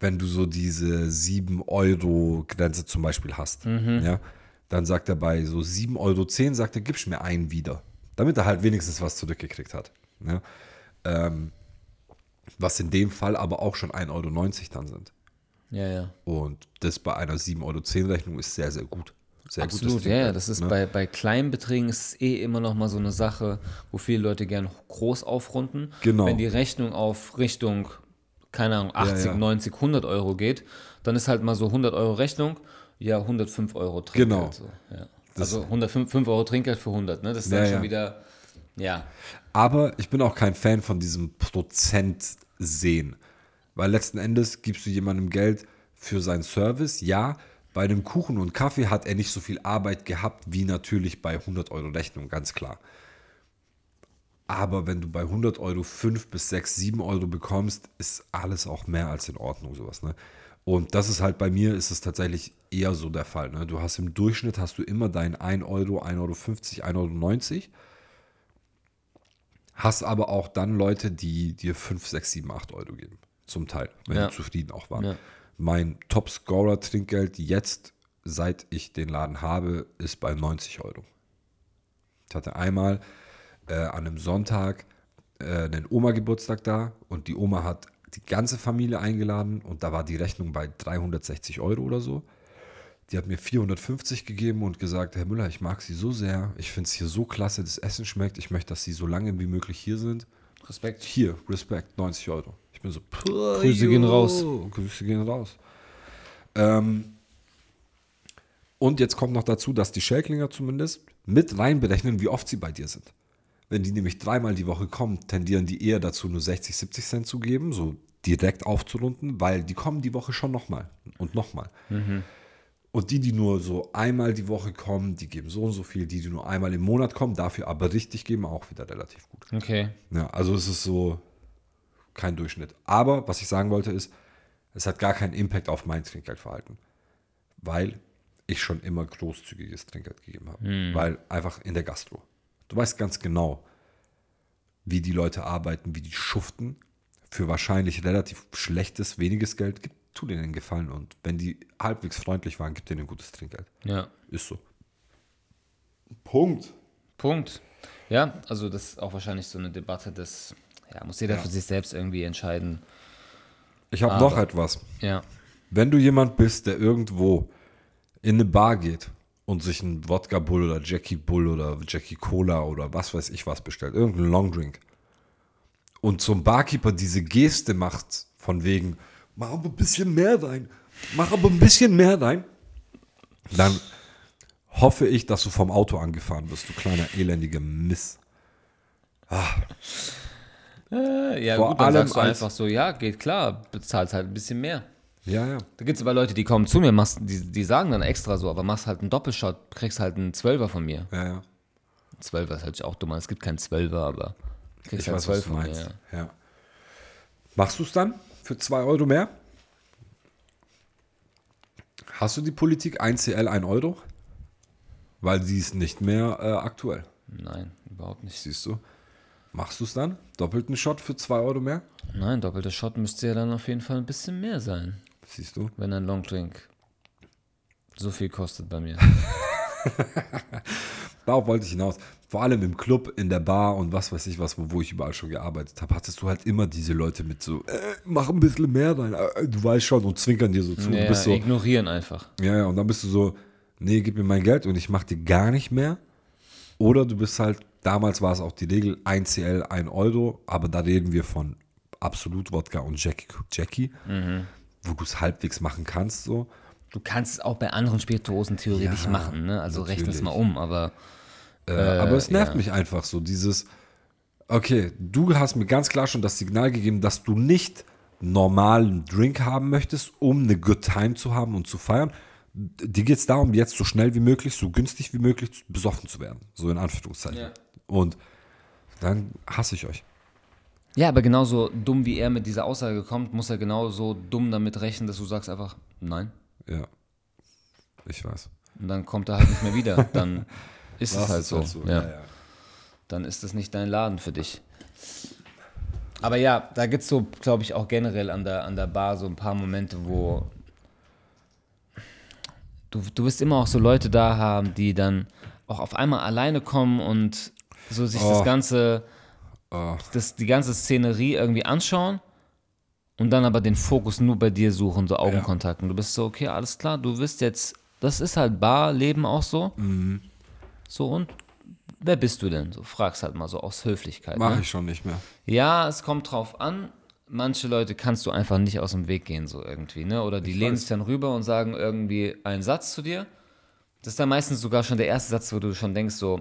Speaker 1: Wenn du so diese 7 Euro Grenze zum Beispiel hast, ja, dann sagt er bei so 7,10 Euro, sagt er, gibst mir einen wieder. Damit er halt wenigstens was zurückgekriegt hat. Ja. Ähm, was in dem Fall aber auch schon 1,90 Euro dann sind.
Speaker 2: Ja, ja.
Speaker 1: Und das bei einer 7,10 Euro Rechnung ist sehr, sehr gut. Sehr
Speaker 2: Absolut, ja, ja.
Speaker 1: Trinkgeld,
Speaker 2: Das ist
Speaker 1: ne?
Speaker 2: bei, bei kleinen Beträgen ist es eh immer noch mal so eine Sache, wo viele Leute gern groß aufrunden.
Speaker 1: Genau.
Speaker 2: Wenn die Rechnung auf Richtung, keine Ahnung, 80,
Speaker 1: ja.
Speaker 2: 90, 100 Euro geht, dann ist halt mal so 100 Euro Rechnung, ja, 105 Euro Trinkgeld.
Speaker 1: Genau.
Speaker 2: So, ja. Also 105 5 Euro Trinkgeld für 100, ne? Das ist dann
Speaker 1: Ja,
Speaker 2: schon
Speaker 1: ja.
Speaker 2: wieder, ja.
Speaker 1: Aber ich bin auch kein Fan von diesem Prozent sehen. Weil letzten Endes gibst du jemandem Geld für seinen Service. Ja, bei einem Kuchen und Kaffee hat er nicht so viel Arbeit gehabt wie natürlich bei 100 Euro Rechnung, ganz klar. Aber wenn du bei 100 Euro 5 bis 6, 7 Euro bekommst, ist alles auch mehr als in Ordnung, sowas. Ne? Und das ist halt bei mir, ist es tatsächlich eher so der Fall. Ne? Du hast im Durchschnitt hast du immer deinen 1 Euro, 1,50 Euro, 1,90 Euro. Hast aber auch dann Leute, die dir 5, 6, 7, 8 Euro geben. Zum Teil, wenn
Speaker 2: Ja.
Speaker 1: die zufrieden auch waren.
Speaker 2: Ja.
Speaker 1: Mein Top-Scorer-Trinkgeld jetzt, seit ich den Laden habe, ist bei 90 Euro. Ich hatte einmal äh, an einem Sonntag äh, einen Oma-Geburtstag da und die Oma hat die ganze Familie eingeladen und da war die Rechnung bei 360 Euro oder so. Die hat mir 450 gegeben und gesagt, Herr Müller, ich mag Sie so sehr, ich finde es hier so klasse, das Essen schmeckt, ich möchte, dass Sie so lange wie möglich hier sind.
Speaker 2: Respekt.
Speaker 1: Hier, Respekt, 90 Euro. Ich bin so,
Speaker 2: Grüße gehen raus.
Speaker 1: Grüße gehen raus. Ähm, und jetzt kommt noch dazu, dass die Schelklinger zumindest mit reinberechnen, wie oft sie bei dir sind. Wenn die nämlich dreimal die Woche kommen, tendieren die eher dazu, nur 60, 70 Cent zu geben, so direkt aufzurunden, weil die kommen die Woche schon nochmal und nochmal. Und die, die nur so einmal die Woche kommen, die geben so und so viel. Die, die nur einmal im Monat kommen, dafür aber richtig geben, auch wieder relativ gut.
Speaker 2: Okay.
Speaker 1: Ja, also es ist so kein Durchschnitt. Aber was ich sagen wollte ist, es hat gar keinen Impact auf mein Trinkgeldverhalten, weil ich schon immer großzügiges Trinkgeld gegeben habe. Weil einfach in der Gastro. Du weißt ganz genau, wie die Leute arbeiten, wie die schuften. Für wahrscheinlich relativ schlechtes, weniges Geld, gib, tu denen einen Gefallen. Und wenn die halbwegs freundlich waren, gib denen ein gutes Trinkgeld.
Speaker 2: Ja.
Speaker 1: Ist so. Punkt.
Speaker 2: Punkt. Ja, also das ist auch wahrscheinlich so eine Debatte, das ja, muss jeder für sich selbst irgendwie entscheiden.
Speaker 1: Ich habe noch etwas.
Speaker 2: Ja.
Speaker 1: Wenn du jemand bist, der irgendwo in eine Bar geht und sich einen Wodka Bull oder Jackie Bull oder Jackie Cola oder was weiß ich was bestellt, irgendeinen Longdrink und zum Barkeeper diese Geste macht von wegen, mach aber ein bisschen mehr rein, mach aber ein bisschen mehr rein, dann hoffe ich, dass du vom Auto angefahren wirst, du kleiner elendiger Miss.
Speaker 2: Äh, ja,
Speaker 1: Vor
Speaker 2: gut, dann sagst du einfach so, ja, geht klar, bezahlst halt ein bisschen mehr.
Speaker 1: Ja, ja.
Speaker 2: Da gibt es aber Leute, die kommen zu mir, machst, die, die sagen dann extra so, aber machst halt einen Doppelshot, kriegst halt einen Zwölfer von mir.
Speaker 1: Ja, ja.
Speaker 2: Zwölfer ist halt auch dumm, es gibt keinen Zwölfer, aber kriegst
Speaker 1: Ich
Speaker 2: halt
Speaker 1: weiß,
Speaker 2: zwölf
Speaker 1: was du
Speaker 2: von mir.
Speaker 1: meinst.
Speaker 2: Ja.
Speaker 1: Ja. Machst du es dann für 2 Euro mehr? Hast du die Politik 1CL 1 Euro? Weil sie ist nicht mehr äh, aktuell.
Speaker 2: Nein, überhaupt nicht.
Speaker 1: Siehst du? Machst du es dann? Doppelten Shot für 2 Euro mehr?
Speaker 2: Nein, doppelter Shot müsste ja dann auf jeden Fall ein bisschen mehr sein,
Speaker 1: Siehst du?
Speaker 2: wenn ein Longdrink So viel kostet bei mir.
Speaker 1: Darauf wollte ich hinaus. Vor allem im Club, in der Bar und was weiß ich was, wo, wo ich überall schon gearbeitet habe, hattest du halt immer diese Leute mit so, äh, mach ein bisschen mehr rein, äh, du weißt schon und zwinkern dir so zu.
Speaker 2: Ja,
Speaker 1: so,
Speaker 2: ignorieren einfach.
Speaker 1: ja, ja, und dann bist du so, nee, gib mir mein Geld und ich mach dir gar nicht mehr. Oder du bist halt, damals war es auch die Regel, 1 CL, 1 Euro, aber da reden wir von Absolut Wodka und Jackie, Jackie wo du es halbwegs machen kannst, so.
Speaker 2: Du kannst es auch bei anderen Spirituosen theoretisch
Speaker 1: Ja,
Speaker 2: machen, ne? Also rechne es
Speaker 1: natürlich.
Speaker 2: mal um, aber
Speaker 1: Äh, aber es nervt
Speaker 2: ja.
Speaker 1: mich einfach so, dieses, okay, du hast mir ganz klar schon das Signal gegeben, dass du nicht normalen Drink haben möchtest, um eine Good Time zu haben und zu feiern. Dir geht es darum, jetzt so schnell wie möglich, so günstig wie möglich besoffen zu werden. So in Anführungszeichen.
Speaker 2: Ja.
Speaker 1: Und dann hasse ich euch.
Speaker 2: Ja, aber genauso dumm wie er mit dieser Aussage kommt, muss er genauso dumm damit rechnen, dass du sagst einfach nein.
Speaker 1: Ja. Ich weiß.
Speaker 2: Und dann kommt er halt nicht mehr wieder. Dann ist es
Speaker 1: Das
Speaker 2: halt
Speaker 1: ist
Speaker 2: so.
Speaker 1: Ja.
Speaker 2: ja.
Speaker 1: Ja,
Speaker 2: Dann ist es nicht dein Laden für dich. Aber ja, da gibt es so, glaube ich, auch generell an der, an der Bar so ein paar Momente, wo du, du wirst immer auch so Leute da haben, die dann auch auf einmal alleine kommen und so sich das
Speaker 1: Oh.
Speaker 2: ganze,
Speaker 1: Oh.
Speaker 2: das, die ganze Szenerie irgendwie anschauen und dann aber den Fokus nur bei dir suchen, so Augenkontakt. Und du bist so, okay, alles klar, du wirst jetzt, das ist halt Barleben auch so.
Speaker 1: Mhm.
Speaker 2: So und wer bist du denn? So fragst halt mal so aus Höflichkeit.
Speaker 1: Mache
Speaker 2: ne?
Speaker 1: ich schon nicht mehr.
Speaker 2: Ja, es kommt drauf an. Manche Leute kannst du einfach nicht aus dem Weg gehen, so irgendwie, ne? Oder die lehnen
Speaker 1: weiß.
Speaker 2: sich dann rüber und sagen irgendwie einen Satz zu dir. Das ist dann meistens sogar schon der erste Satz, wo du schon denkst, so,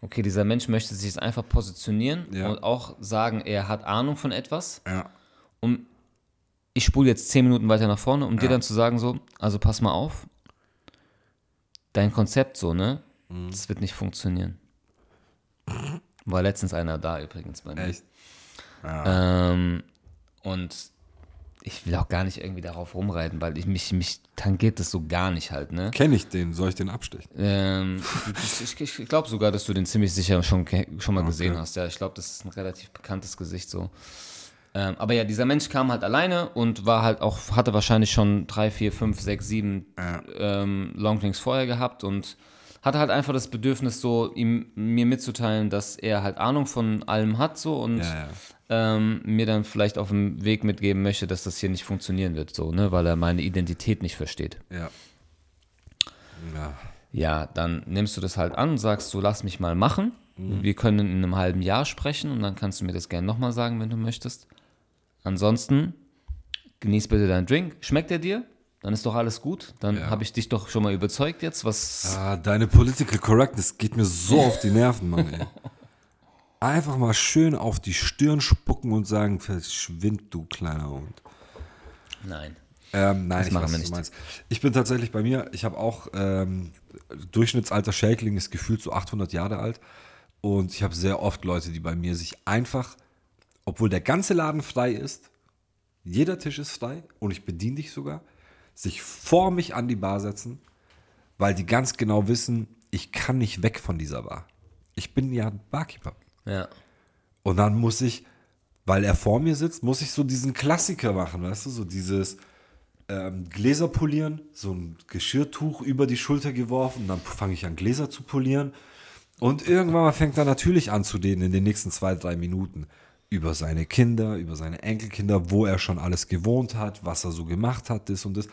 Speaker 2: okay, dieser Mensch möchte sich jetzt einfach positionieren
Speaker 1: Ja.
Speaker 2: und auch sagen, er hat Ahnung von etwas.
Speaker 1: Ja.
Speaker 2: Um, ich spule jetzt zehn Minuten weiter nach vorne, um dir dann zu sagen, so, also pass mal auf, dein Konzept so, ne?
Speaker 1: Mhm.
Speaker 2: Das wird nicht funktionieren. War letztens einer da übrigens bei mir.
Speaker 1: Echt?
Speaker 2: Ähm, und ich will auch gar nicht irgendwie darauf rumreiten, weil ich mich, mich tangiert das so gar nicht halt, ne?
Speaker 1: Kenne ich den? Soll ich den abstechen?
Speaker 2: Ähm, ich ich, glaube sogar, dass du den ziemlich sicher schon, schon mal gesehen hast. Ja, ich glaube, das ist ein relativ bekanntes Gesicht so. Ähm, aber ja, dieser Mensch kam halt alleine und war halt auch, hatte wahrscheinlich schon drei, vier, fünf, sechs, sieben
Speaker 1: Ja.
Speaker 2: ähm, Longdrinks vorher gehabt und hatte halt einfach das Bedürfnis, so ihm mir mitzuteilen, dass er halt Ahnung von allem hat so und
Speaker 1: Ja, ja.
Speaker 2: ähm, mir dann vielleicht auf dem Weg mitgeben möchte, dass das hier nicht funktionieren wird, so, ne, weil er meine Identität nicht versteht.
Speaker 1: Ja. Ja.
Speaker 2: Ja, dann nimmst du das halt an und sagst, du lass mich mal machen. Wir können in einem halben Jahr sprechen und dann kannst du mir das gerne nochmal sagen, wenn du möchtest. Ansonsten genieß bitte deinen Drink. Schmeckt er dir? Dann ist doch alles gut. Dann
Speaker 1: Ja.
Speaker 2: habe ich dich doch schon mal überzeugt jetzt, was.
Speaker 1: Ah, deine Political Correctness geht mir so auf die Nerven, Mann, ey. Einfach mal schön auf die Stirn spucken und sagen, verschwind, du kleiner Hund.
Speaker 2: Nein.
Speaker 1: Ähm, nein,
Speaker 2: Das
Speaker 1: ich
Speaker 2: machen
Speaker 1: weiß,
Speaker 2: wir nicht.
Speaker 1: Ich bin tatsächlich bei mir, ich habe auch, ähm, Durchschnittsalter Shakeling ist gefühlt so 800 Jahre alt. Und ich habe sehr oft Leute, die bei mir sich einfach, obwohl der ganze Laden frei ist, jeder Tisch ist frei und ich bediene dich sogar, sich vor mich an die Bar setzen, weil die ganz genau wissen, ich kann nicht weg von dieser Bar. Ich bin ja Barkeeper.
Speaker 2: Ja.
Speaker 1: Und dann muss ich, weil er vor mir sitzt, muss ich so diesen Klassiker machen, weißt du, so dieses ähm, Gläser polieren, so ein Geschirrtuch über die Schulter geworfen, dann fange ich an Gläser zu polieren und irgendwann mal fängt er natürlich an zu reden in den nächsten zwei, drei Minuten über seine Kinder, über seine Enkelkinder, wo er schon alles gewohnt hat, was er so gemacht hat, das und das.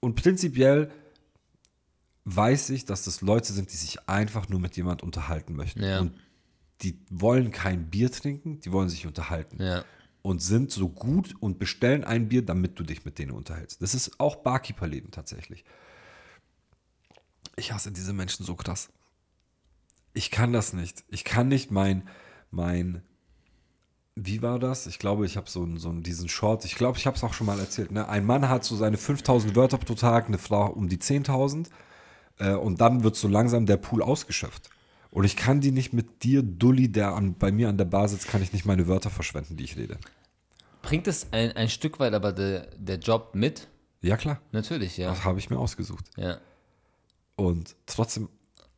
Speaker 1: Und prinzipiell weiß ich, dass das Leute sind, die sich einfach nur mit jemand unterhalten möchten.
Speaker 2: Ja.
Speaker 1: Und die wollen kein Bier trinken, die wollen sich unterhalten.
Speaker 2: Ja.
Speaker 1: Und sind so gut und bestellen ein Bier, damit du dich mit denen unterhältst. Das ist auch Barkeeper-Leben tatsächlich. Ich hasse diese Menschen so krass. Ich kann das nicht. Ich kann nicht mein, mein, wie war das? Ich glaube, ich habe so, einen- so diesen Short, ich glaube, ich habe es auch schon mal erzählt. Ne? Ein Mann hat so seine 5000 Wörter pro Tag, eine Frau um die 10.000 äh, und dann wird so langsam der Pool ausgeschöpft. Und ich kann die nicht mit dir, Dulli, der an, bei mir an der Bar sitzt, kann ich nicht meine Wörter verschwenden, die ich rede.
Speaker 2: Bringt es ein, ein Stück weit aber der, der Job mit?
Speaker 1: Ja, klar.
Speaker 2: Natürlich, ja.
Speaker 1: Das habe ich mir ausgesucht.
Speaker 2: Ja.
Speaker 1: Und trotzdem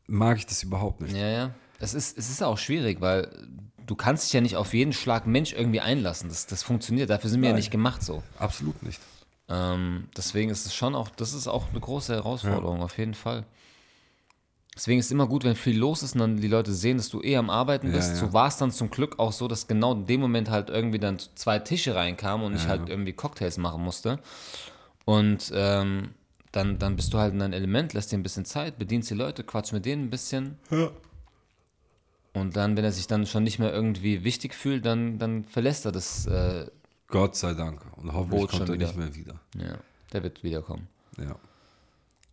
Speaker 1: mag ich das überhaupt nicht.
Speaker 2: Ja, ja. Es ist, es ist auch schwierig, weil du kannst dich ja nicht auf jeden Schlag Mensch irgendwie einlassen. Das, das funktioniert. Dafür sind wir ja
Speaker 1: Nein.
Speaker 2: nicht gemacht so.
Speaker 1: Absolut nicht.
Speaker 2: Ähm, deswegen ist es schon auch, das ist auch eine große Herausforderung, auf jeden Fall. Deswegen ist es immer gut, wenn viel los ist und dann die Leute sehen, dass du eh am Arbeiten
Speaker 1: Ja,
Speaker 2: bist.
Speaker 1: ja.
Speaker 2: So war es dann zum Glück auch so, dass genau in dem Moment halt irgendwie dann zwei Tische reinkamen und ich halt irgendwie Cocktails machen musste. Und ähm, dann, dann bist du halt in dein Element, lässt dir ein bisschen Zeit, bedienst die Leute, quatsch mit denen ein bisschen. Und dann, wenn er sich dann schon nicht mehr irgendwie wichtig fühlt, dann, dann verlässt er das. Äh,
Speaker 1: Gott sei Dank. Und hoffentlich
Speaker 2: Boot
Speaker 1: kommt er nicht mehr wieder.
Speaker 2: ja, der wird wiederkommen.
Speaker 1: Ja.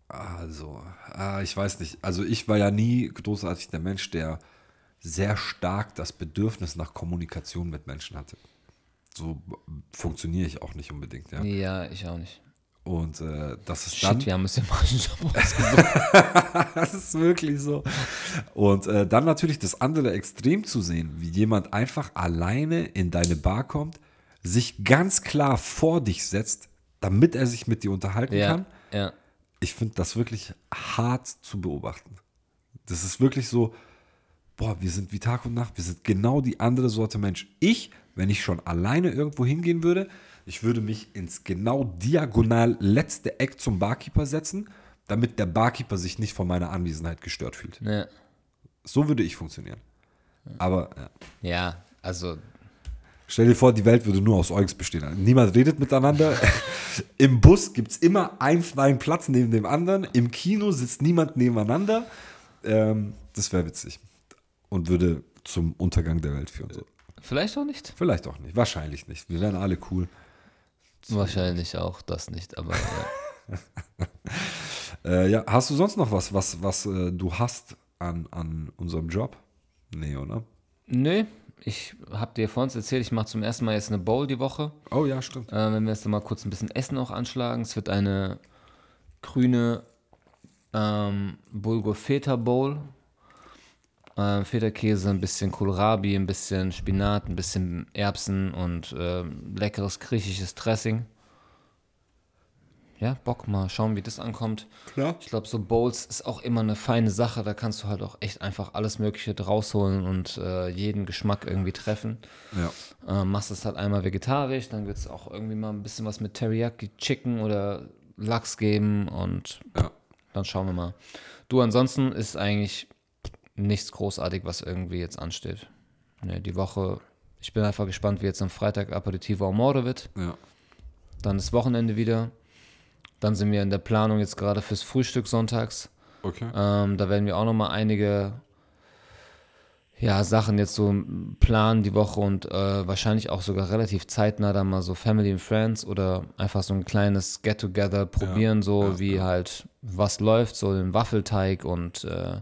Speaker 1: Also, ah, ich weiß nicht. Also ich war ja nie großartig der Mensch, der sehr stark das Bedürfnis nach Kommunikation mit Menschen hatte. So funktioniere ich auch nicht unbedingt, ja.
Speaker 2: Ja, ich auch nicht.
Speaker 1: Und äh, das ist dann
Speaker 2: Shit, wir haben Maschenjob ausgesucht.
Speaker 1: Das ist wirklich so. Und äh, dann natürlich das andere Extrem zu sehen, wie jemand einfach alleine in deine Bar kommt, sich ganz klar vor dich setzt, damit er sich mit dir unterhalten
Speaker 2: ja,
Speaker 1: kann.
Speaker 2: ja.
Speaker 1: Ich finde das wirklich hart zu beobachten. Das ist wirklich so, boah, wir sind wie Tag und Nacht, wir sind genau die andere Sorte Mensch. Ich, wenn ich schon alleine irgendwo hingehen würde, ich würde mich ins genau diagonal letzte Eck zum Barkeeper setzen, damit der Barkeeper sich nicht von meiner Anwesenheit gestört fühlt.
Speaker 2: ja.
Speaker 1: So würde ich funktionieren. Aber ja.
Speaker 2: Ja, also
Speaker 1: stell dir vor, die Welt würde nur aus Eugs bestehen. Niemand redet miteinander. Im Bus gibt es immer einen freien Platz neben dem anderen. Im Kino sitzt niemand nebeneinander. Ähm, das wäre witzig. Und würde zum Untergang der Welt führen. So.
Speaker 2: vielleicht auch nicht.
Speaker 1: Vielleicht auch nicht. Wahrscheinlich nicht. Wir wären alle cool.
Speaker 2: Wahrscheinlich auch das nicht, aber ja.
Speaker 1: Äh, ja, hast du sonst noch was, was, was äh, du hast an, an unserem Job? Nee, oder?
Speaker 2: Nö, ich habe dir vorhin erzählt, ich mache zum ersten Mal jetzt eine Bowl die Woche.
Speaker 1: Oh ja, stimmt.
Speaker 2: Äh, wenn wir jetzt mal kurz ein bisschen Essen auch anschlagen. Es wird eine grüne ähm, Bulgur Feta Bowl. Ähm, Feta-Käse, ein bisschen Kohlrabi, ein bisschen Spinat, ein bisschen Erbsen und ähm, leckeres griechisches Dressing. Ja, Bock mal schauen, wie das ankommt.
Speaker 1: Klar.
Speaker 2: Ich glaube, so Bowls ist auch immer eine feine Sache. Da kannst du halt auch echt einfach alles Mögliche rausholen und äh, jeden Geschmack irgendwie treffen.
Speaker 1: Ja.
Speaker 2: Äh, machst es halt einmal vegetarisch, dann wird es auch irgendwie mal ein bisschen was mit Teriyaki Chicken oder Lachs geben und
Speaker 1: Ja.
Speaker 2: dann schauen wir mal. Du, ansonsten ist eigentlich nichts großartig, was irgendwie jetzt ansteht. Ne, die Woche, ich bin einfach gespannt, wie jetzt am Freitag Aperitivo Amore wird.
Speaker 1: Ja.
Speaker 2: Dann ist Wochenende wieder. Dann sind wir in der Planung jetzt gerade fürs Frühstück sonntags.
Speaker 1: Okay.
Speaker 2: Ähm, da werden wir auch noch mal einige ja, Sachen jetzt so planen die Woche und äh, wahrscheinlich auch sogar relativ zeitnah dann mal so Family and Friends oder einfach so ein kleines Get-Together probieren, so
Speaker 1: ja,
Speaker 2: wie halt was läuft, so den Waffelteig und äh,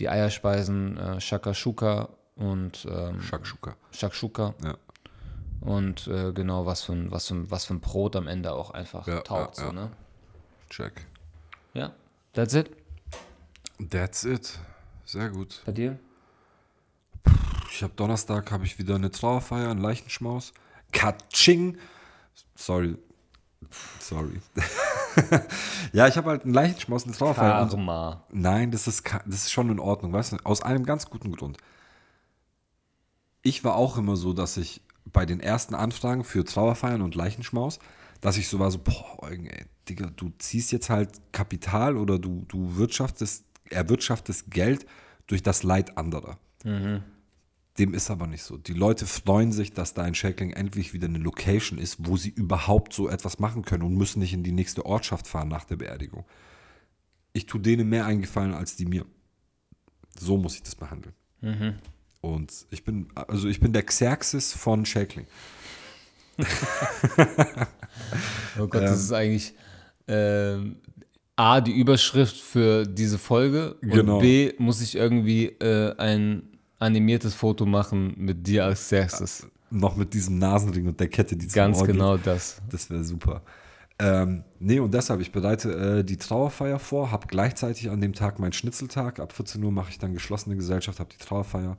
Speaker 2: die Eierspeisen, äh, Shakashuka und ähm,
Speaker 1: Shakshuka.
Speaker 2: Shakshuka
Speaker 1: Ja.
Speaker 2: und äh, genau was für, ein, was, für, ein, was für ein Brot am Ende auch einfach
Speaker 1: Ja,
Speaker 2: taugt.
Speaker 1: ja,
Speaker 2: so, ne?
Speaker 1: Check.
Speaker 2: Ja, that's it.
Speaker 1: That's it. Sehr gut.
Speaker 2: Bei dir?
Speaker 1: Ich habe Donnerstag habe ich wieder eine Trauerfeier, einen Leichenschmaus. Katsching. Sorry. Sorry. ja, ich habe halt einen Leichenschmaus, eine Trauerfeier. Und
Speaker 2: Karma.
Speaker 1: Nein, das ist, das ist schon in Ordnung, weißt du? Aus einem ganz guten Grund. Ich war auch immer so, dass ich bei den ersten Anfragen für Trauerfeiern und Leichenschmaus, dass ich so war, so, boah, Eugen, ey, Digga, du ziehst jetzt halt Kapital oder du, du wirtschaftest, erwirtschaftest Geld durch das Leid anderer. Dem ist aber nicht so. Die Leute freuen sich, dass da in Shackling endlich wieder eine Location ist, wo sie überhaupt so etwas machen können und müssen nicht in die nächste Ortschaft fahren nach der Beerdigung. Ich tue denen mehr eingefallen als die mir. So muss ich das behandeln. Und ich bin, also ich bin der Xerxes von Shackling.
Speaker 2: Oh Gott, das ist eigentlich ähm, A, die Überschrift für diese Folge und
Speaker 1: Genau.
Speaker 2: B, muss ich irgendwie äh, ein animiertes Foto machen mit dir als Xerxes.
Speaker 1: Noch mit diesem Nasenring und der Kette, die zum
Speaker 2: Ganz
Speaker 1: Ohr geht.
Speaker 2: genau das.
Speaker 1: Das wäre super. Ähm, nee, und deshalb, ich bereite äh, die Trauerfeier vor, habe gleichzeitig an dem Tag meinen Schnitzeltag. Ab 14 Uhr mache ich dann geschlossene Gesellschaft, habe die Trauerfeier.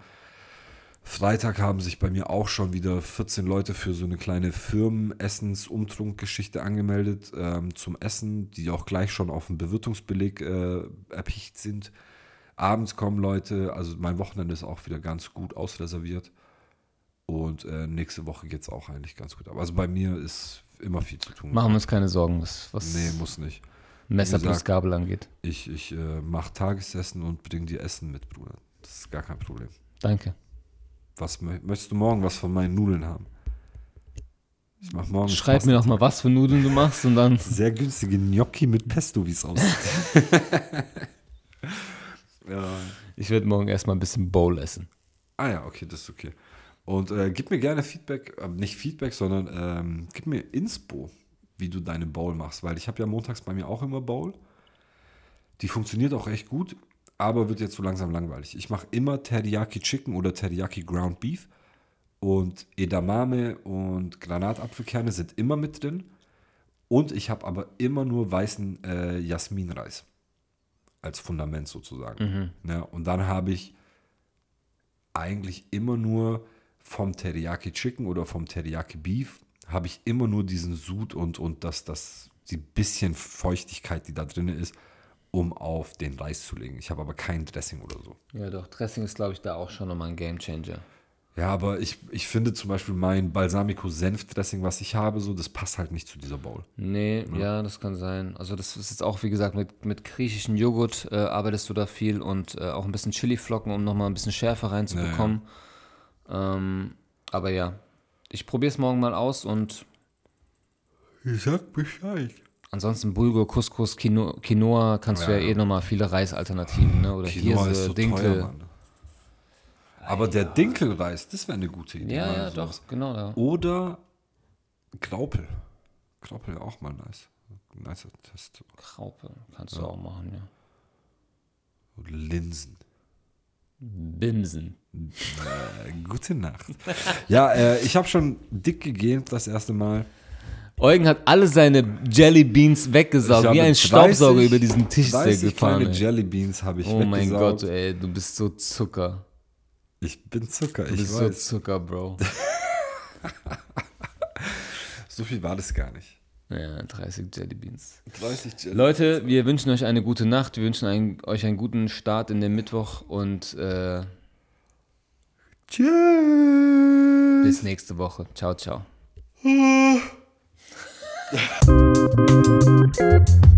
Speaker 1: Freitag haben sich bei mir auch schon wieder 14 Leute für so eine kleine Firmenessens-Umtrunk-Geschichte angemeldet ähm, zum Essen, die auch gleich schon auf dem Bewirtungsbeleg äh, erpicht sind. Abends kommen Leute, also mein Wochenende ist auch wieder ganz gut ausreserviert. Und äh, nächste Woche geht es auch eigentlich ganz gut. Aber also bei mir ist, immer viel zu tun.
Speaker 2: Machen wir uns keine Sorgen, was, was
Speaker 1: Nee, muss nicht.
Speaker 2: Messer
Speaker 1: wie
Speaker 2: plus
Speaker 1: gesagt-
Speaker 2: Gabel angeht.
Speaker 1: Ich, ich äh, mache Tagesessen und bring dir Essen mit, Bruder. Das ist gar kein Problem.
Speaker 2: Danke.
Speaker 1: Was mö- möchtest du morgen was von meinen Nudeln haben? Ich mach morgen.
Speaker 2: Schreib mir noch mal, was für Nudeln du machst und dann.
Speaker 1: Sehr günstige Gnocchi mit Pesto, wie es aussieht. ja.
Speaker 2: Ich werde morgen erstmal ein bisschen Bowl essen.
Speaker 1: Ah ja, okay, das ist okay. Und äh, gib mir gerne Feedback, äh, nicht Feedback, sondern ähm, gib mir Inspo, wie du deine Bowl machst, weil ich habe ja montags bei mir auch immer Bowl. Die funktioniert auch echt gut, aber wird jetzt so langsam langweilig. Ich mache immer Teriyaki Chicken oder Teriyaki Ground Beef und Edamame und Granatapfelkerne sind immer mit drin. Und ich habe aber immer nur weißen äh, Jasminreis als Fundament sozusagen. Ja, und dann habe ich eigentlich immer nur vom Teriyaki Chicken oder vom Teriyaki Beef habe ich immer nur diesen Sud und, und das, das, die bisschen Feuchtigkeit, die da drin ist, um auf den Reis zu legen. Ich habe aber kein Dressing oder so.
Speaker 2: Ja, doch. Dressing ist, glaube ich, da auch schon nochmal ein Gamechanger.
Speaker 1: Ja, aber ich, ich finde zum Beispiel mein Balsamico-Senf-Dressing, was ich habe, so, das passt halt nicht zu dieser Bowl.
Speaker 2: Nee, ja. das kann sein. Also das ist jetzt auch, wie gesagt, mit, mit griechischen Joghurt äh, arbeitest du da viel und äh, auch ein bisschen Chiliflocken, um nochmal ein bisschen Schärfe reinzubekommen. Ähm, aber ja, ich probiere es morgen mal aus und
Speaker 1: Ich sag Bescheid.
Speaker 2: ansonsten Bulgur, Couscous, Quino Quinoa kannst du ja
Speaker 1: Ja.
Speaker 2: eh nochmal viele Reisalternativen, ne? Oder
Speaker 1: Quinoa
Speaker 2: Hirse,
Speaker 1: ist so
Speaker 2: Dinkel.
Speaker 1: teuer, Mann. Aber der Dinkelreis, das wäre eine gute Idee.
Speaker 2: ja, ja, doch, genau. Ja.
Speaker 1: Oder Graupel. Graupel wäre auch mal nice. Nicer Test.
Speaker 2: Graupe kannst du auch machen, ja.
Speaker 1: Und Linsen.
Speaker 2: Bimsen.
Speaker 1: Äh, gute Nacht. ja, äh, ich habe schon dick gegähnt das erste Mal.
Speaker 2: Eugen hat alle seine Jelly Beans weggesaugt, wie ein
Speaker 1: 30
Speaker 2: Staubsauger über diesen Tisch ist der
Speaker 1: 30
Speaker 2: gefahren.
Speaker 1: kleine
Speaker 2: ey.
Speaker 1: Jelly Beans habe ich
Speaker 2: Oh mein
Speaker 1: weggesaugt.
Speaker 2: Gott, ey, du bist so Zucker.
Speaker 1: Ich bin Zucker,
Speaker 2: Du
Speaker 1: ich
Speaker 2: bist so. Zucker, Bro.
Speaker 1: So viel war das gar nicht.
Speaker 2: Ja, 30 Jelly Beans.
Speaker 1: 30 Jelly
Speaker 2: Leute, wir wünschen euch eine gute Nacht. Wir wünschen ein, euch einen guten Start in den Mittwoch und äh,
Speaker 1: Tschüss.
Speaker 2: bis nächste Woche. Ciao, ciao.